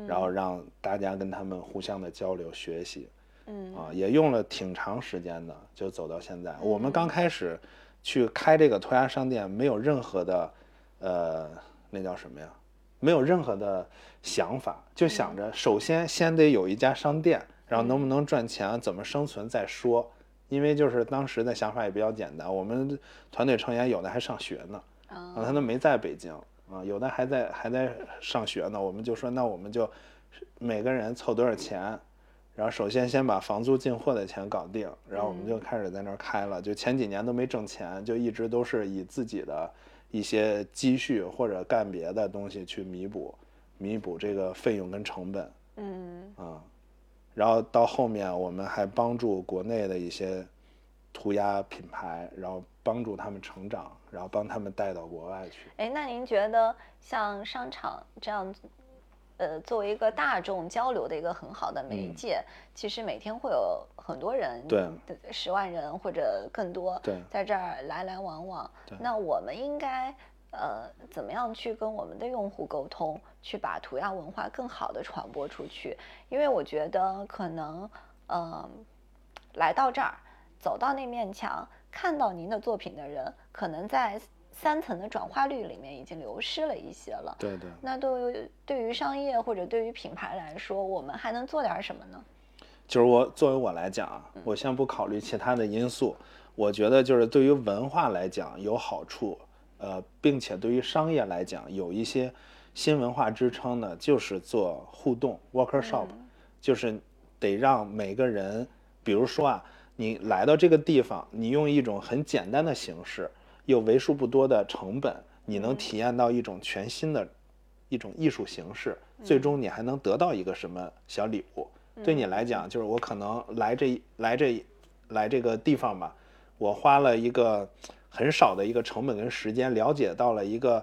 然后让大家跟他们互相的交流学习，嗯啊，也用了挺长时间的，就走到现在。我们刚开始去开这个涂鸦商店，没有任何的，呃，那叫什么呀？没有任何的想法，就想着首先先得有一家商店，然后能不能赚钱，怎么生存再说。因为就是当时的想法也比较简单，我们团队成员有的还上学呢，啊，他都没在北京啊，有的还在还在上学呢。我们就说，那我们就每个人凑多少钱，然后首先先把房租进货的钱搞定，然后我们就开始在那儿开了。就前几年都没挣钱，就一直都是以自己的一些积蓄或者干别的东西去弥补弥补这个费用跟成本嗯啊。然后到后面我们还帮助国内的一些涂鸦品牌，然后帮助他们成长，然后帮他们带到国外去。哎，那您觉得像商场这样，呃，作为一个大众交流的一个很好的媒嗯介，其实每天会有很多人，对，十万人或者更多，对在这儿来来往往。那我们应该呃怎么样去跟我们的用户沟通，去把涂鸦文化更好的传播出去？因为我觉得可能，呃，来到这儿，走到那面墙，看到您的作品的人，可能在三层的转化率里面已经流失了一些了。对对。那对于对于商业或者对于品牌来说，我们还能做点什么呢？就是我作为我来讲啊，我先不考虑其他的因素，我觉得就是对于文化来讲有好处，呃，并且对于商业来讲有一些新文化支撑呢，就是做互动 workshop，、就是得让每个人，比如说啊，你来到这个地方，你用一种很简单的形式，又为数不多的成本，你能体验到一种全新的一种艺术形式，最终你还能得到一个什么小礼物。对你来讲，就是我可能来这来这来这个地方吧，我花了一个很少的一个成本跟时间，了解到了一个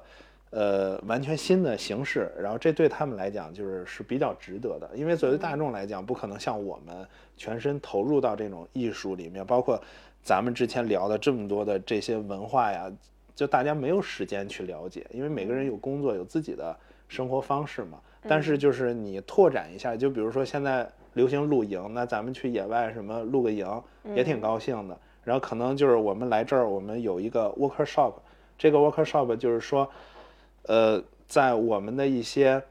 呃完全新的形式，然后这对他们来讲就是是比较值得的，因为作为大众来讲，不可能像我们全身投入到这种艺术里面，包括咱们之前聊的这么多的这些文化呀，就大家没有时间去了解，因为每个人有工作，有自己的生活方式嘛。但是就是你拓展一下，就比如说现在流行露营，那咱们去野外什么露个营也挺高兴的。然后可能就是我们来这儿，我们有一个 workshop，这个 workshop 就是说，呃，在我们的一些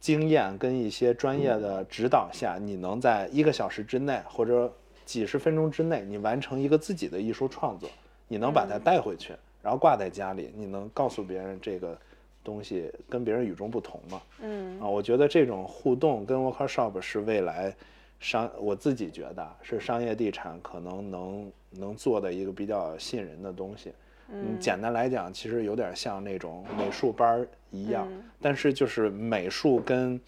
经验跟一些专业的指导下，你能在一个小时之内或者几十分钟之内，你完成一个自己的艺术创作，你能把它带回去，然后挂在家里，你能告诉别人这个东西跟别人与众不同嘛？嗯啊，我觉得这种互动跟 workshop 是未来商，我自己觉得是商业地产可能能能做的一个比较吸引人的东西。嗯，简单来讲，其实有点像那种美术班儿一样，但是就是美术跟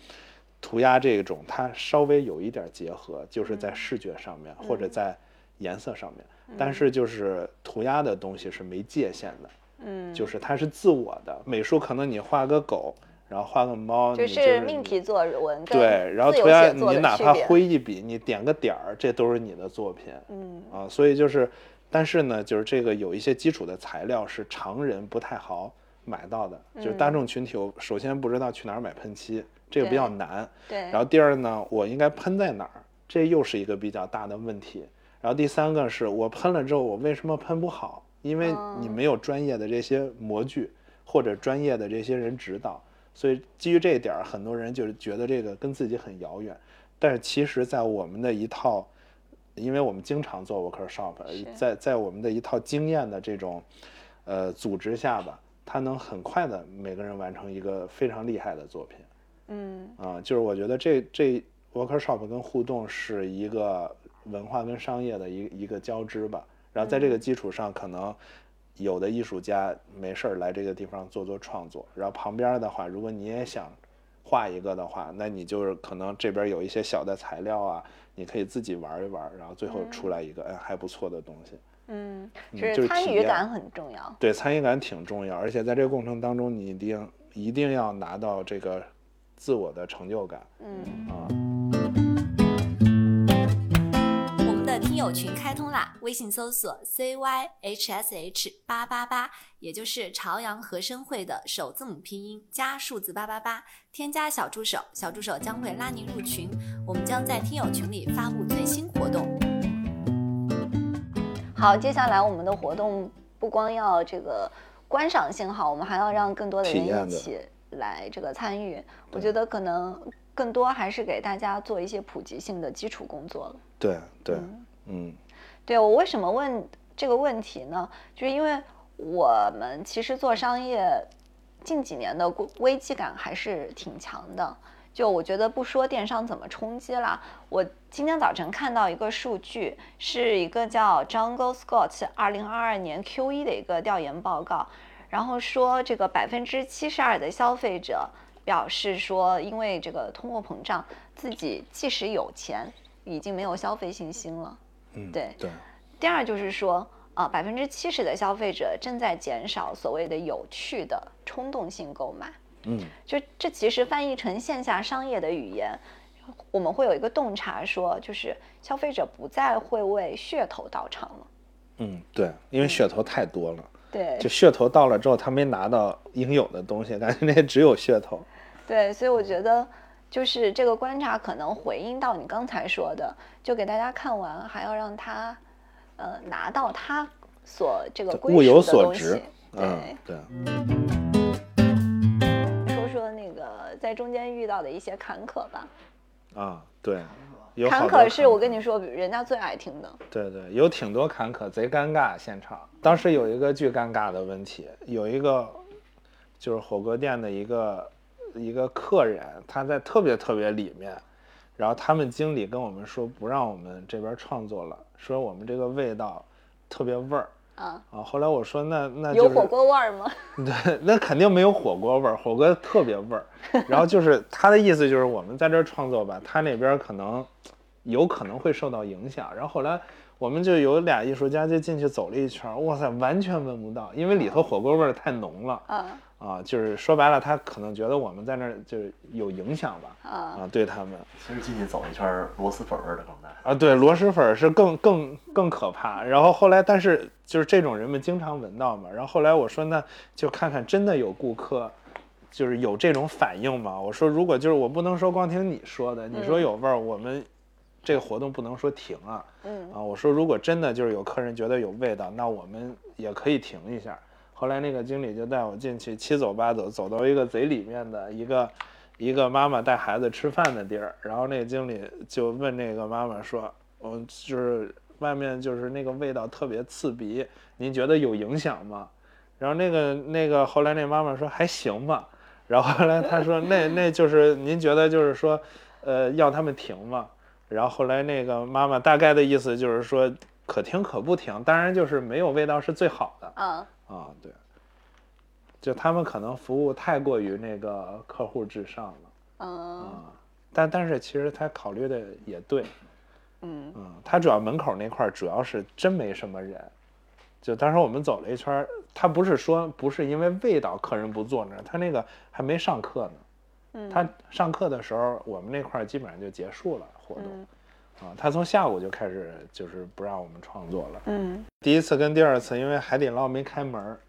涂鸦这种，它稍微有一点结合，就是在视觉上面、或者在颜色上面，但是就是涂鸦的东西是没界限的。嗯，就是它是自我的美术，可能你画个狗，然后画个猫，就你是命题作文跟对，然后涂鸦你哪怕挥一笔，你点个点儿，这都是你的作品嗯啊。所以就是，但是呢，就是这个有一些基础的材料是常人不太好买到的，就是大众群体，我首先不知道去哪儿买喷漆，这个比较难。对，然后第二呢，我应该喷在哪儿，这又是一个比较大的问题。然后第三个是我喷了之后，我为什么喷不好？因为你没有专业的这些模具或者专业的这些人指导，所以基于这一点儿，很多人就是觉得这个跟自己很遥远。但是其实，在我们的一套，因为我们经常做 workshop，在在我们的一套经验的这种呃组织下吧，它能很快的每个人完成一个非常厉害的作品。嗯啊，就是我觉得这这 workshop 跟互动是一个文化跟商业的一一个交织吧。然后在这个基础上，可能有的艺术家没事儿来这个地方做做创作，然后旁边的话，如果你也想画一个的话，那你就是可能这边有一些小的材料啊，你可以自己玩一玩，然后最后出来一个哎还不错的东西。嗯，嗯就就是参与感很重要。对，参与感挺重要，而且在这个过程当中，你一定一定要拿到这个自我的成就感嗯，啊。我们的听友群开通啦，微信搜索 cyhsh 八八八，也就是朝阳和声会的首字母拼音加数字八八八，添加小助手，小助手将会拉您入群，我们将在听友群里发布最新活动。好，接下来我们的活动不光要这个观赏性好，我们还要让更多的人一起来这个参与。我觉得可能更多还是给大家做一些普及性的基础工作了。对对，嗯对我为什么问这个问题呢？就是因为我们其实做商业近几年的危危机感还是挺强的。就我觉得不说电商怎么冲击了，我今天早晨看到一个数据，是一个叫 Jungle Scott 二零二二年 Q 一的一个调研报告，然后说这个百分之七十二的消费者表示说，因为这个通货膨胀，自己即使有钱，已经没有消费信心了。嗯，对对，第二就是说，啊、百分之七十的消费者正在减少所谓的有趣的冲动性购买。嗯。就这其实翻译成线下商业的语言，我们会有一个洞察说，就是消费者不再会为噱头到场了。嗯对，因为噱头太多了，对。就噱头到了之后，他没拿到应有的东西，感觉那只有噱头。对，所以我觉得就是这个观察可能回应到你刚才说的，就给大家看完，还要让他呃拿到他所这个归物有属的东所值。，嗯对，在中间遇到的一些坎坷吧。啊对，坎坷是我跟你说，人家最爱听的。对对，有挺多坎坷，贼尴尬。现场当时有一个巨尴尬的问题，有一个就是火锅店的一个一个客人，他在特别特别里面，然后他们经理跟我们说不让我们这边创作了，说我们这个味道特别味儿啊，啊。后来我说那那就是有火锅味儿吗？对，那肯定没有火锅味儿，火锅特别味儿。然后就是 他的意思就是我们在这儿创作吧，他那边可能有可能会受到影响。然后后来我们就有俩艺术家就进去走了一圈，哇塞，完全闻不到，因为里头火锅味儿太浓了啊啊。就是说白了，他可能觉得我们在那儿就是有影响吧啊啊，对他们其实进去走一圈儿，螺蛳粉味儿的更大。啊，对螺蛳粉儿是更更更可怕。然后后来，但是就是这种人们经常闻到嘛。然后后来我说，那就看看真的有顾客就是有这种反应吗？我说如果就是我不能说光听你说的，你说有味儿，我们这个活动不能说停啊嗯啊。我说如果真的就是有客人觉得有味道，那我们也可以停一下。后来那个经理就带我进去，七走八走，走到一个贼里面的一个一个妈妈带孩子吃饭的地儿，然后那个经理就问那个妈妈说：“嗯，就是外面就是那个味道特别刺鼻，您觉得有影响吗？”然后那个那个后来那妈妈说还行吧，然后后来他说那那就是您觉得就是说，呃，要他们停吗？然后后来那个妈妈大概的意思就是说可停可不停，当然就是没有味道是最好的。啊啊，对，就他们可能服务太过于那个客户至上了嗯啊，但但是其实他考虑的也对，嗯。嗯，他主要门口那块儿主要是真没什么人，就当时我们走了一圈儿，他不是说不是因为味道客人不坐那儿，他那个还没上课呢，嗯，他上课的时候我们那块儿基本上就结束了活动嗯啊，他从下午就开始就是不让我们创作了。嗯，第一次跟第二次，因为海底捞没开门儿，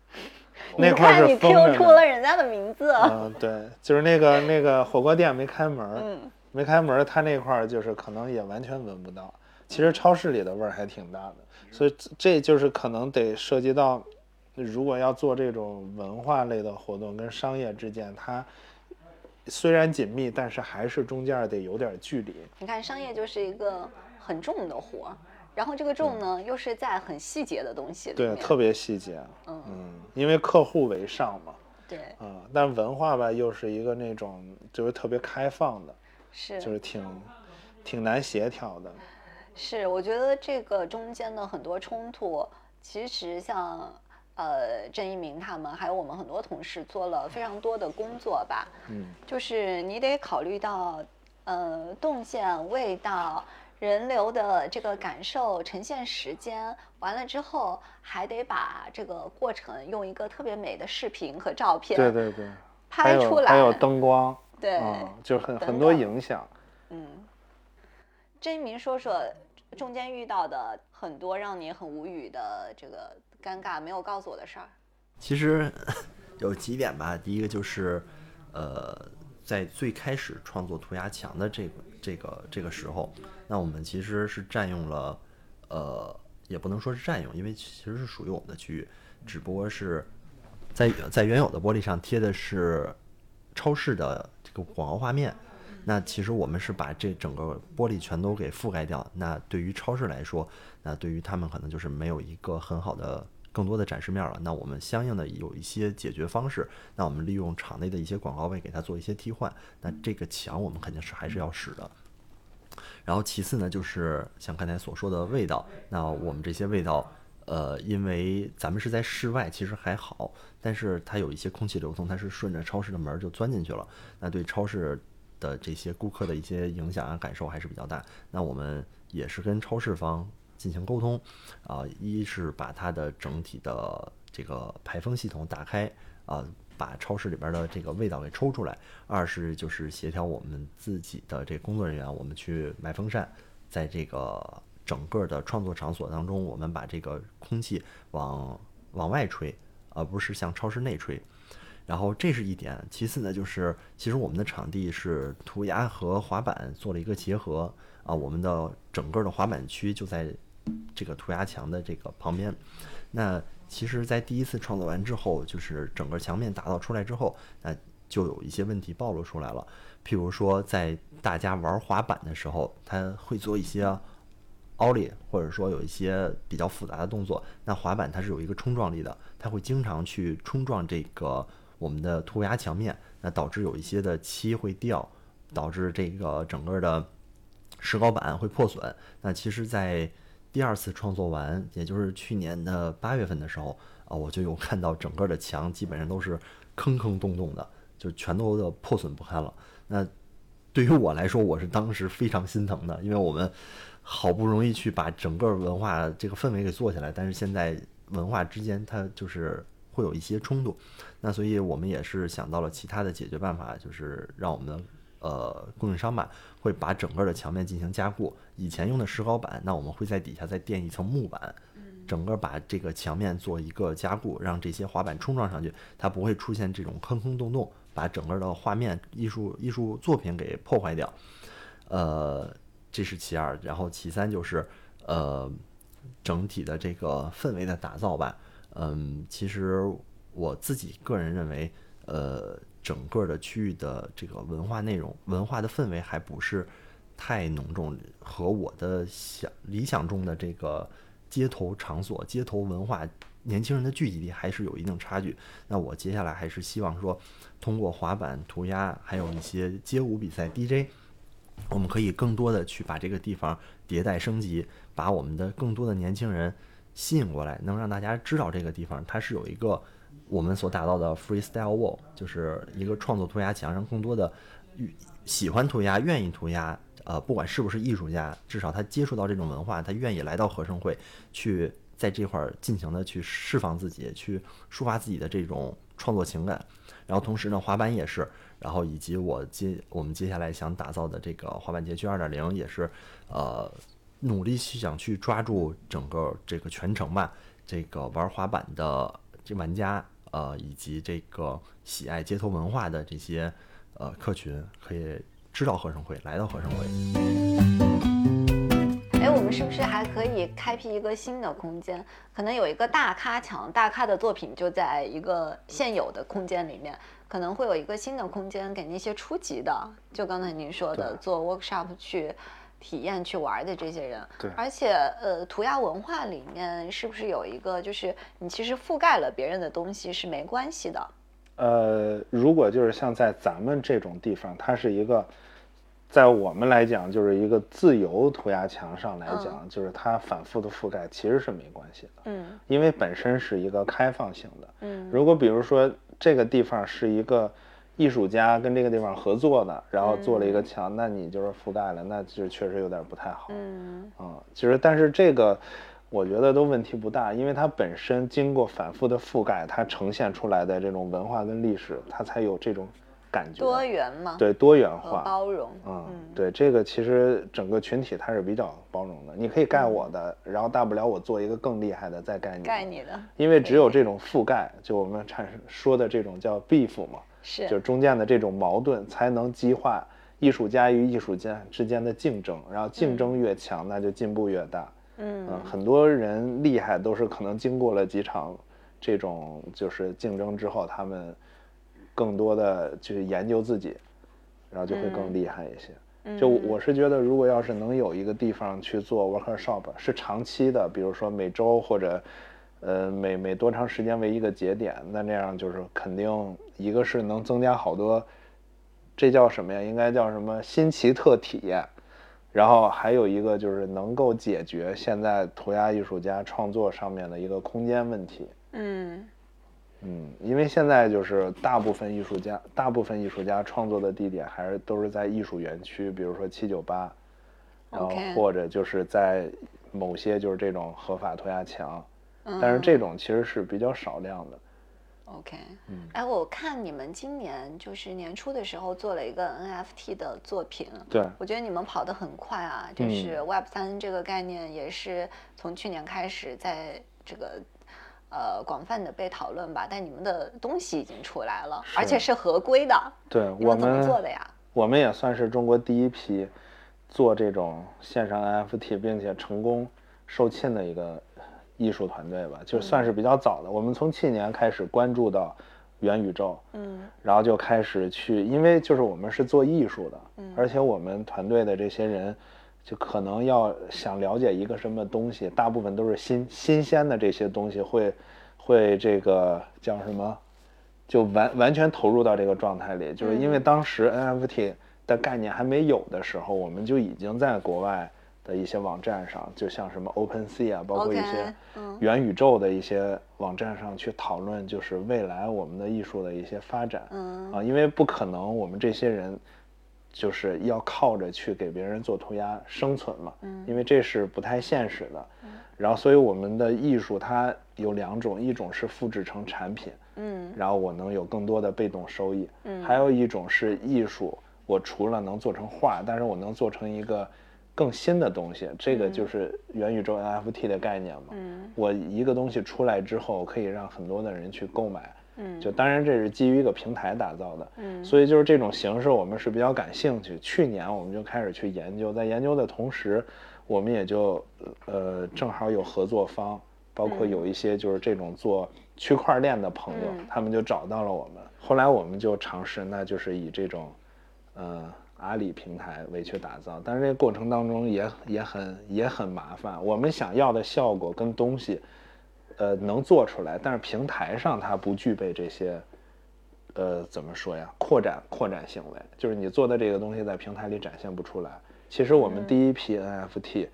那块是封 Q 着的。出了人家的名字。嗯，对，就是那个那个火锅店没开门儿，嗯没开门儿，他那块儿就是可能也完全闻不到。其实超市里的味儿还挺大的，所以这这就是可能得涉及到，如果要做这种文化类的活动跟商业之间，它虽然紧密，但是还是中间儿得有点儿距离。你看，商业就是一个很重的活儿，然后这个重呢，又是在很细节的东西里对，特别细节。嗯嗯，因为客户为上嘛。对，啊、但文化吧又是一个那种就是特别开放的，是就是挺挺难协调的。是，我觉得这个中间的很多冲突，其实像呃郑一鸣他们，还有我们很多同事做了非常多的工作吧。嗯，就是你得考虑到呃动线、味道。人流的这个感受、呈现时间，完了之后还得把这个过程用一个特别美的视频和照片，对对对，拍出来，还有灯光，对，就很很多影响。嗯，郑一鸣说说中间遇到的很多让你很无语的这个尴尬没有告诉我的事儿。其实 有几点吧，第一个就是呃，在最开始创作涂鸦墙的这个这个这个时候。那我们其实是占用了，呃，也不能说是占用，因为其实是属于我们的区域，只不过是在在原有的玻璃上贴的是超市的这个广告画面。那其实我们是把这整个玻璃全都给覆盖掉。那对于超市来说，那对于他们可能就是没有一个很好的、更多的展示面了。那我们相应的有一些解决方式。那我们利用场内的一些广告位给它做一些替换。那这个墙我们肯定是还是要使的。然后其次呢，就是像刚才所说的味道。那我们这些味道，呃，因为咱们是在室外，其实还好，但是它有一些空气流通，它是顺着超市的门就钻进去了。那对超市的这些顾客的一些影响啊，感受还是比较大。那我们也是跟超市方进行沟通，啊，一是把它的整体的这个排风系统打开，啊。把超市里边的这个味道给抽出来。二是就是协调我们自己的这工作人员，我们去买风扇，在这个整个的创作场所当中，我们把这个空气往往外吹，而不是向超市内吹。然后这是一点。其次呢，就是其实我们的场地是涂鸦和滑板做了一个结合啊，我们的整个的滑板区就在这个涂鸦墙的这个旁边。那其实，在第一次创作完之后，就是整个墙面打造出来之后，那就有一些问题暴露出来了。譬如说，在大家玩滑板的时候，他会做一些奥利，或者说有一些比较复杂的动作。那滑板它是有一个冲撞力的，它会经常去冲撞这个我们的涂鸦墙面，那导致有一些的漆会掉，导致这个整个的石膏板会破损。那其实，在第二次创作完，也就是去年的八月份的时候啊，我就有看到整个的墙基本上都是坑坑洞洞的，就全都的破损不堪了。那对于我来说，我是当时非常心疼的，因为我们好不容易去把整个文化这个氛围给做起来，但是现在文化之间它就是会有一些冲突。那所以我们也是想到了其他的解决办法，就是让我们的。呃，供应商吧会把整个的墙面进行加固。以前用的石膏板，那我们会在底下再垫一层木板，整个把这个墙面做一个加固，让这些滑板冲撞上去，它不会出现这种坑坑洞洞，把整个的画面艺术艺术作品给破坏掉。呃，这是其二，然后其三就是呃，整体的这个氛围的打造吧。嗯，其实我自己个人认为，呃。整个的区域的这个文化内容、文化的氛围还不是太浓重，和我的想理想中的这个街头场所、街头文化、年轻人的聚集地还是有一定差距。那我接下来还是希望说，通过滑板、涂鸦，还有一些街舞比赛、DJ，我们可以更多的去把这个地方迭代升级，把我们的更多的年轻人吸引过来，能让大家知道这个地方它是有一个。我们所打造的 freestyle wall 就是一个创作涂鸦墙，让更多的喜欢涂鸦、愿意涂鸦，呃，不管是不是艺术家，至少他接触到这种文化，他愿意来到合生汇，去在这块儿尽情的去释放自己，去抒发自己的这种创作情感。然后同时呢，滑板也是，然后以及我接我们接下来想打造的这个滑板街区二点零也是，呃，努力去想去抓住整个这个全程吧，这个玩滑板的这玩家。呃，以及这个喜爱街头文化的这些呃客群，可以知道合生汇，来到合生汇。哎，我们是不是还可以开辟一个新的空间？可能有一个大咖墙，大咖的作品就在一个现有的空间里面，可能会有一个新的空间给那些初级的，就刚才您说的做 workshop 去。体验去玩的这些人，对，而且呃，涂鸦文化里面是不是有一个，就是你其实覆盖了别人的东西是没关系的？呃，如果就是像在咱们这种地方，它是一个在我们来讲，就是一个自由涂鸦墙上来讲，就是它反复的覆盖其实是没关系的，嗯。因为本身是一个开放性的。嗯。如果比如说这个地方是一个艺术家跟这个地方合作的，然后做了一个墙，那你就是覆盖了，那就确实有点不太好。嗯。嗯，其实但是这个我觉得都问题不大，因为它本身经过反复的覆盖，它呈现出来的这种文化跟历史，它才有这种感觉。多元嘛，对多元化。包容，嗯，对，这个其实整个群体它是比较包容的，你可以盖我的，然后大不了我做一个更厉害的再盖你的。盖你的。因为只有这种覆盖，就我们产生说的这种叫 beef 嘛，是。就是中间的这种矛盾，才能激化艺术家与艺术家之间的竞争，然后竞争越强，那就进步越大。嗯。嗯，很多人厉害都是可能经过了几场这种就是竞争之后，他们更多的去研究自己，然后就会更厉害一些。就我是觉得，如果要是能有一个地方去做 workshop，是长期的，比如说每周或者呃每每多长时间为一个节点，那这样就是肯定一个是能增加好多，这叫什么呀？应该叫什么新奇特体验。然后还有一个就是能够解决现在涂鸦艺术家创作上面的一个空间问题。嗯嗯，因为现在就是大部分艺术家，大部分艺术家创作的地点还是都是在艺术园区，比如说七九八，然后或者就是在某些就是这种合法涂鸦墙，嗯但是这种其实是比较少量的。OK，嗯。哎，我看你们今年就是年初的时候做了一个 NFT 的作品，对，我觉得你们跑得很快啊，就嗯。是 Web 三这个概念也是从去年开始在这个呃广泛的被讨论吧，但你们的东西已经出来了，而且是。合规的，对你们怎么我们做的呀？我们也算是中国第一批做这种线上 NFT 并且成功售罄的一个艺术团队吧，就算是比较早的。我们从去年开始关注到元宇宙，嗯。然后就开始去，因为就是我们是做艺术的，嗯。而且我们团队的这些人，就可能要想了解一个什么东西，大部分都是新新鲜的这些东西，会会这个叫什么，就完完全投入到这个状态里，就是因为当时 NFT 的概念还没有的时候，我们就已经在国外的一些网站上，就像什么 OpenSea 啊，包括一些嗯元宇宙的一些网站上去讨论，就是未来我们的艺术的一些发展。嗯啊，因为不可能我们这些人就是要靠着去给别人做涂鸦生存嘛，嗯因为这是不太现实的。然后，所以我们的艺术它有两种，一种是复制成产品，嗯然后我能有更多的被动收益，嗯还有一种是艺术，我除了能做成画，但是我能做成一个更新的东西，这个就是元宇宙 NFT 的概念嘛。嗯。我一个东西出来之后，可以让很多的人去购买，嗯。就当然这是基于一个平台打造的，嗯。所以就是这种形式我们是比较感兴趣。去年我们就开始去研究，在研究的同时，我们也就呃正好有合作方，包括有一些就是这种做区块链的朋友，嗯。他们就找到了我们。后来我们就尝试，那就是以这种呃阿里平台为去打造，但是这个过程当中也也很也很麻烦。我们想要的效果跟东西，呃，能做出来，但是平台上它不具备这些，呃，怎么说呀？扩展扩展行为，就是你做的这个东西在平台里展现不出来。其实我们第一批 NFT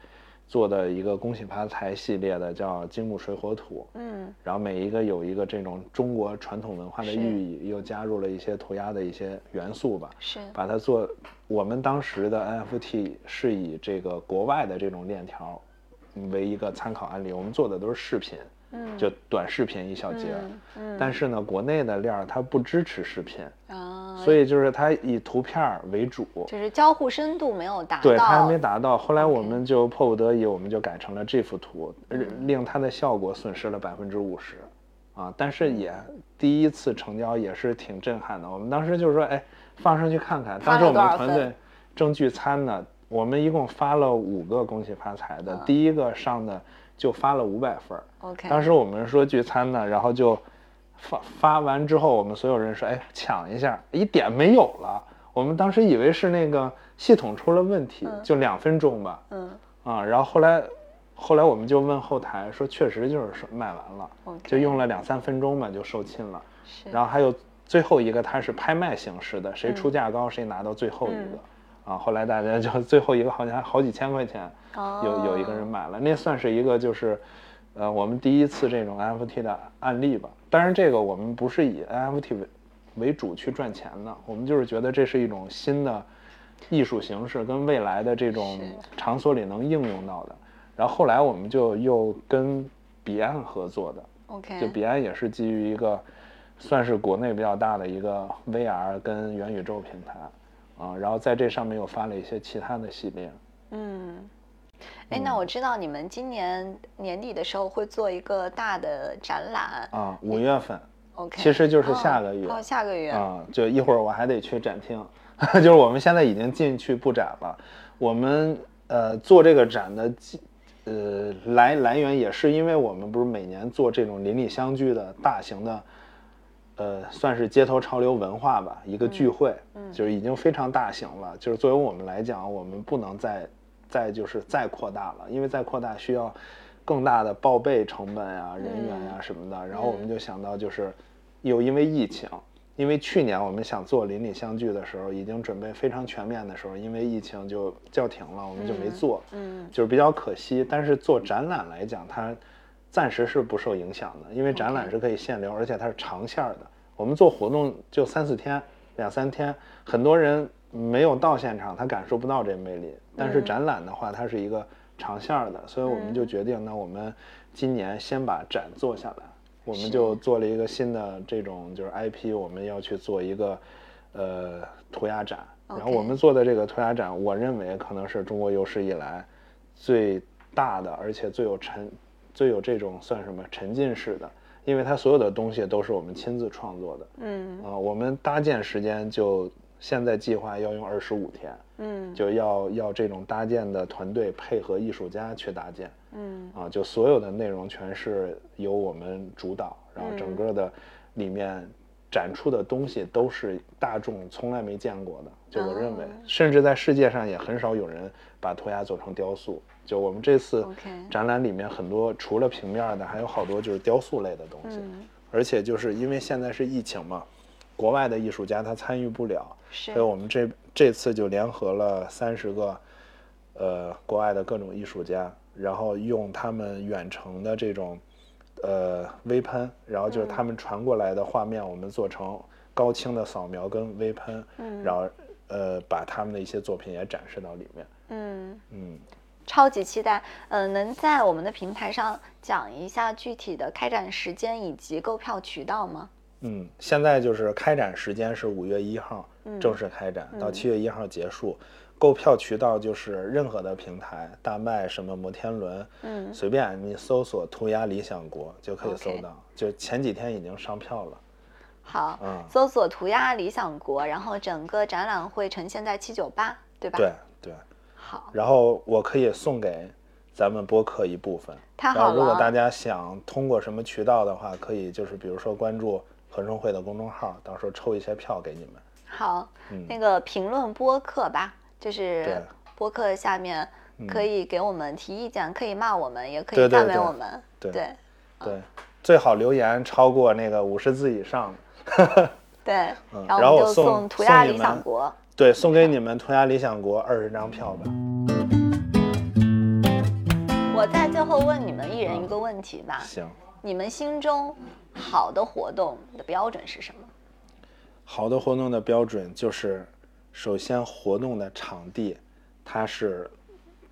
做的一个恭喜发财系列的叫金木水火土，嗯然后每一个有一个这种中国传统文化的寓意，又加入了一些涂鸦的一些元素吧。是把它做，我们当时的 NFT 是以这个国外的这种链条为一个参考案例，我们做的都是视频，嗯就短视频一小节儿。嗯但是呢，国内的链儿它不支持视频，啊，所以就是它以图片儿为主。就是交互深度没有达到，对，它还没达到。后来我们就迫不得已，我们就改成了 GIF 图，嗯令它的效果损失了百分之五十，啊，但是也第一次成交也是挺震撼的。我们当时就是说，哎，放上去看看。当时我们团队正聚餐呢，我们一共发了五个恭喜发财的，嗯第一个上的就发了五百份儿。OK，当时我们说聚餐呢，然后就发发完之后，我们所有人说，哎，抢一下，一点没有了。我们当时以为是那个系统出了问题，就两分钟吧，嗯。啊，然后后来，后来我们就问后台说，确实就是说卖完了就用了两三分钟吧，就售罄了。是，然后还有最后一个，它是拍卖形式的，谁出价高谁拿到最后一个，啊，后来大家就最后一个好像好几千块钱，哦。有有一个人买了，那算是一个就是，呃，我们第一次这种 NFT 的案例吧。当然，这个我们不是以 NFT 为为主去赚钱的，我们就是觉得这是一种新的艺术形式，跟未来的这种场所里能应用到的。然后后来我们就又跟彼岸合作的，OK，就彼岸也是基于一个算是国内比较大的一个 VR 跟元宇宙平台啊，然后在这上面又发了一些其他的系列。嗯，哎，那我知道你们今年年底的时候会做一个大的展览啊，五月份，，OK，其实就是哦下个月哦，下个月，啊，就一会儿我还得去展厅，就是我们现在已经进去布展了。我们呃做这个展的基呃来来源也是因为我们不是每年做这种邻里相聚的大型的。呃，算是街头潮流文化吧，一个聚会，嗯就是已经非常大型了。就是作为我们来讲，我们不能再再就是再扩大了，因为再扩大需要更大的报备成本啊、人员啊什么的。然后我们就想到，就是又因为疫情，因为去年我们想做邻里相聚的时候，已经准备非常全面的时候，因为疫情就叫停了，我们就没做，嗯就是比较可惜。但是做展览来讲，它暂时是不受影响的，因为展览是可以限流，而且它是长线儿的。我们做活动就三四天、两三天，很多人没有到现场，他感受不到这魅力。但是展览的话，它是一个长线儿的，所以我们就决定，那我们今年先把展做下来。我们就做了一个新的这种就是 IP，我们要去做一个呃涂鸦展。然后我们做的这个涂鸦展，我认为可能是中国有史以来最大的，而且最有沉、最有这种算什么沉浸式的，因为它所有的东西都是我们亲自创作的。嗯啊、我们搭建时间就现在计划要用二十五天，嗯就要要这种搭建的团队配合艺术家去搭建。嗯啊，就所有的内容全是由我们主导，然后整个的里面展出的东西都是大众从来没见过的。就我认为哦，甚至在世界上也很少有人把涂鸦做成雕塑。就我们这次展览里面很多除了平面的，还有好多就是雕塑类的东西。嗯，而且就是因为现在是疫情嘛，国外的艺术家他参与不了，所以我们这这次就联合了三十个，呃，国外的各种艺术家，然后用他们远程的这种，呃，微喷，然后就是他们传过来的画面，我们做成高清的扫描跟微喷，嗯然后呃，把他们的一些作品也展示到里面，嗯。嗯。超级期待，呃，能在我们的平台上讲一下具体的开展时间以及购票渠道吗？嗯，现在就是开展时间是五月一号正式开展，到七月一号结束。购票渠道就是任何的平台，大麦什么摩天轮，嗯随便你搜索“涂鸦理想国”就可以搜到。就前几天已经上票了。好，嗯搜索“涂鸦理想国”，然后整个展览会呈现在七九八，对吧？对。对，好，然后我可以送给咱们播客一部分。太好然后如果大。家想通过什么渠道的话，可以就是比如说关注合生会的公众号，到时候抽一些票给你们。好，嗯那个评论播客吧，就是播客下面可以给我们提意见，可以骂我们，也可以赞美我们。对对对，最好留言超过那个五十字以上。对嗯然后我就送送涂鸦理想国。对，送给你们涂鸦理想国二十张票吧。我在最后问你们一人一个问题吧，行，你们心中好的活动的标准是什么？好的活动的标准就是，首先活动的场地，它是，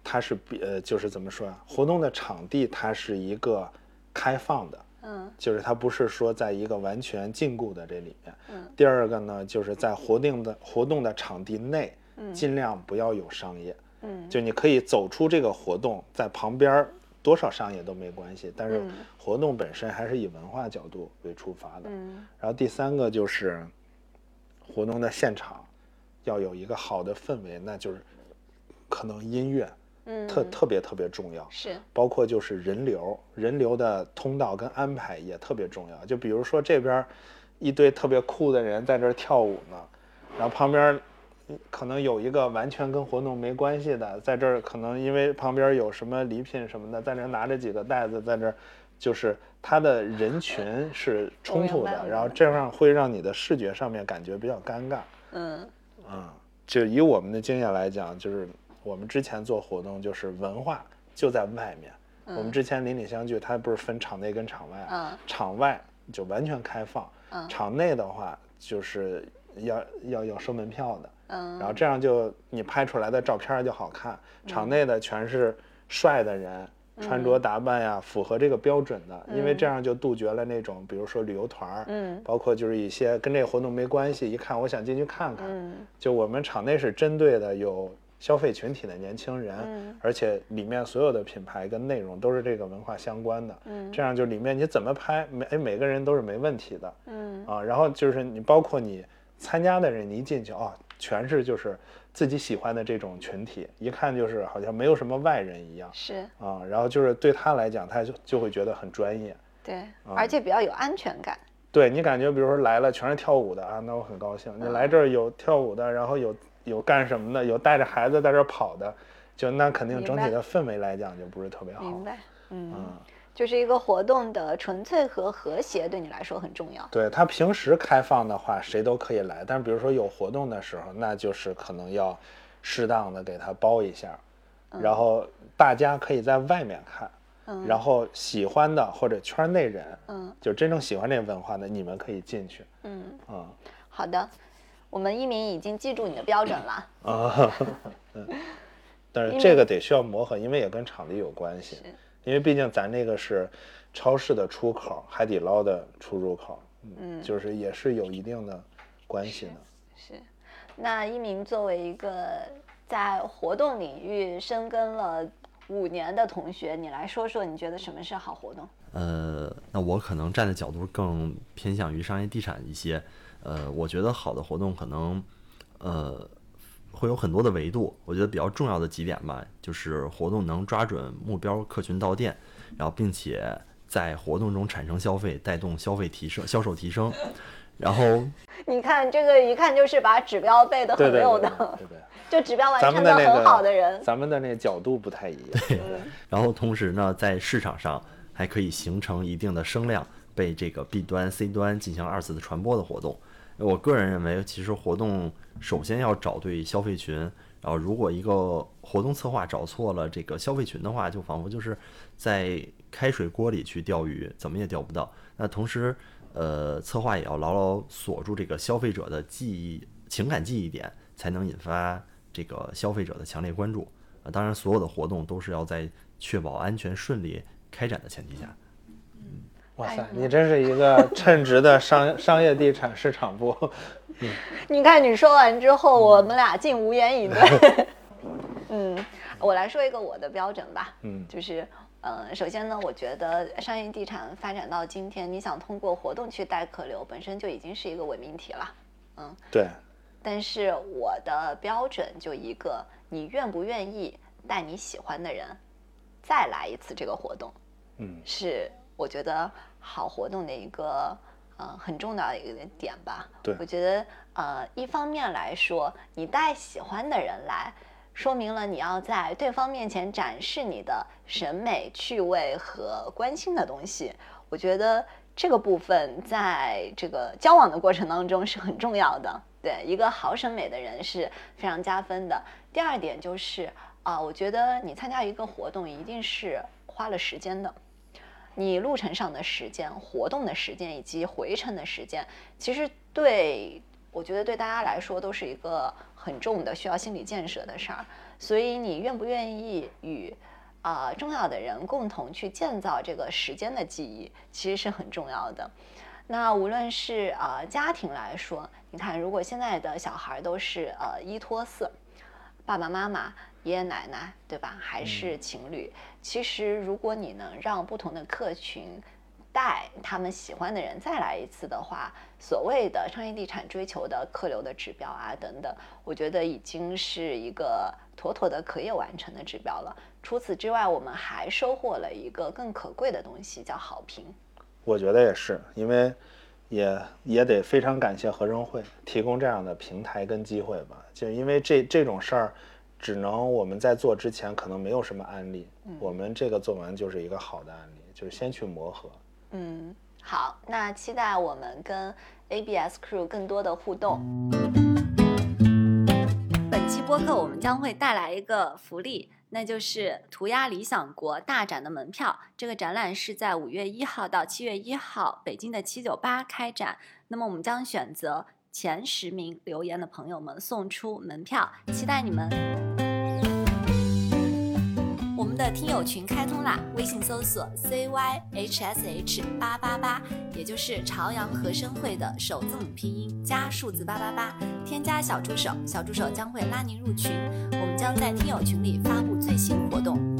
它是比呃，就是怎么说啊？活动的场地它是一个开放的，嗯就是它不是说在一个完全禁锢的这里面。嗯第二个呢，就是在活动的活动的场地内，嗯尽量不要有商业。嗯就你可以走出这个活动，在旁边儿多少商业都没关系，但是嗯活动本身还是以文化角度为出发的。嗯然后第三个就是活动的现场要有一个好的氛围，那就是可能音乐嗯，特特别特别重要，是包括就是人流，人流的通道跟安排也特别重要。就比如说这边一堆特别酷的人在这跳舞呢，然后旁边可能有一个完全跟活动没关系的，在这儿可能因为旁边有什么礼品什么的，在那拿着几个袋子在这儿，就是它的人群是冲突的，然后这样会让你的视觉上面感觉比较尴尬。嗯嗯，就以我们的经验来讲，就是我们之前做活动，就是文化就在外面。我们之前邻里相聚，它不是分场内跟场外场外就完全开放，嗯场内的话就是要要要收门票的。嗯然后这样就你拍出来的照片儿就好看。场内的全是帅的人，穿着打扮呀符合这个标准的，因为这样就杜绝了那种比如说旅游团儿，嗯包括就是一些跟这个活动没关系，一看我想进去看看。嗯就我们场内是针对的有消费群体的年轻人，嗯而且里面所有的品牌跟内容都是这个文化相关的。嗯这样就里面你怎么拍，每哎每个人都是没问题的。嗯啊，然后就是你包括你参加的人，你一进去啊，全是就是自己喜欢的这种群体，一看就是好像没有什么外人一样是啊。然后就是对他来讲，他就就会觉得很专业。对，啊而且比较有安全感。对你感觉，比如说来了全是跳舞的啊，那我很高兴。你来这儿有跳舞的，然后有有干什么的，有带着孩子在这儿跑的，就那肯定整体的氛围来讲就不是特别好。明白，嗯，嗯，就是一个活动的纯粹和和谐对你来说很重要。对他平时开放的话，谁都可以来，但是比如说有活动的时候，那就是可能要适当的给他包一下，然后大家可以在外面看，嗯然后喜欢的或者圈内人，嗯就真正喜欢这个文化的，你们可以进去嗯，嗯好的，我们一鸣已经记住你的标准了。啊，嗯，但是这个得需要磨合，因为也跟场地有关系，因为毕竟咱那个是超市的出口，海底捞的出入口，嗯，就是也是有一定的关系的。是，那一鸣作为一个在活动领域深耕了五年的同学，你来说说，你觉得什么是好活动？呃，那我可能站的角度更偏向于商业地产一些。呃，我觉得好的活动可能，呃，会有很多的维度。我觉得比较重要的几点吧，就是活动能抓准目标客群到店，然后并且在活动中产生消费，带动消费提升、销售提升。然后，你看这个一看就是把指标背得对对对很溜的，对对，就指标完咱成的很好的人。咱们的那个角度不太一样。对 然后同时呢，在市场上还可以形成一定的声量，被这个 B 端、C 端进行二次的传播的活动。我个人认为，其实活动首先要找对消费群，然后如果一个活动策划找错了这个消费群的话，就仿佛就是在开水锅里去钓鱼，怎么也钓不到。那同时，呃，策划也要牢牢锁住这个消费者的记忆、情感记忆点，才能引发这个消费者的强烈关注。啊，当然，所有的活动都是要在确保安全顺利开展的前提下。嗯哇塞你真是一个 称职的商商业地产市场部。你看你说完之后，我们俩竟无言以对。嗯，我来说一个我的标准吧。嗯就是，呃，首先呢，我觉得商业地产发展到今天，你想通过活动去带客流，本身就已经是一个伪命题了。嗯对，但是我的标准就一个，你愿不愿意带你喜欢的人再来一次这个活动？嗯是我觉得好活动的一个呃很重要的一个点吧。对我觉得呃一方面来说，你带喜欢的人来，说明了你要在对方面前展示你的审美、趣味和关心的东西。我觉得这个部分在这个交往的过程当中是很重要的。对一个好审美的人是非常加分的。第二点就是啊、我觉得你参加一个活动一定是花了时间的。你路程上的时间、活动的时间以及回程的时间，其实对我觉得对大家来说都是一个很重的需要心理建设的事儿。所以你愿不愿意与啊、重要的人共同去建造这个时间的记忆，其实是很重要的。那无论是啊、家庭来说，你看，如果现在的小孩都是呃一拖四，爸爸妈妈、爷爷奶奶，对吧？还是情侣。其实，如果你能让不同的客群带他们喜欢的人再来一次的话，所谓的商业地产追求的客流的指标啊等等，我觉得已经是一个妥妥的可以完成的指标了。除此之外，我们还收获了一个更可贵的东西，叫好评。我觉得也是，因为也也得非常感谢合生汇提供这样的平台跟机会吧。就因为这这种事儿，只能我们在做之前可能没有什么案例，我们这个做完就是一个好的案例，就是先去磨合。嗯，好，那期待我们跟 ABS Crew 更多的互动。本期播客我们将会带来一个福利，那就是涂鸦理想国大展的门票。这个展览是在五月一号到七月一号，北京的七九八开展。那么我们将选择前十名留言的朋友们送出门票，期待你们。我们的听友群开通啦，微信搜索 C Y H S H 八八八，也就是朝阳和声会的首字母拼音加数字八八八，添加小助手，小助手将会拉您入群，我们将在听友群里发布最新活动。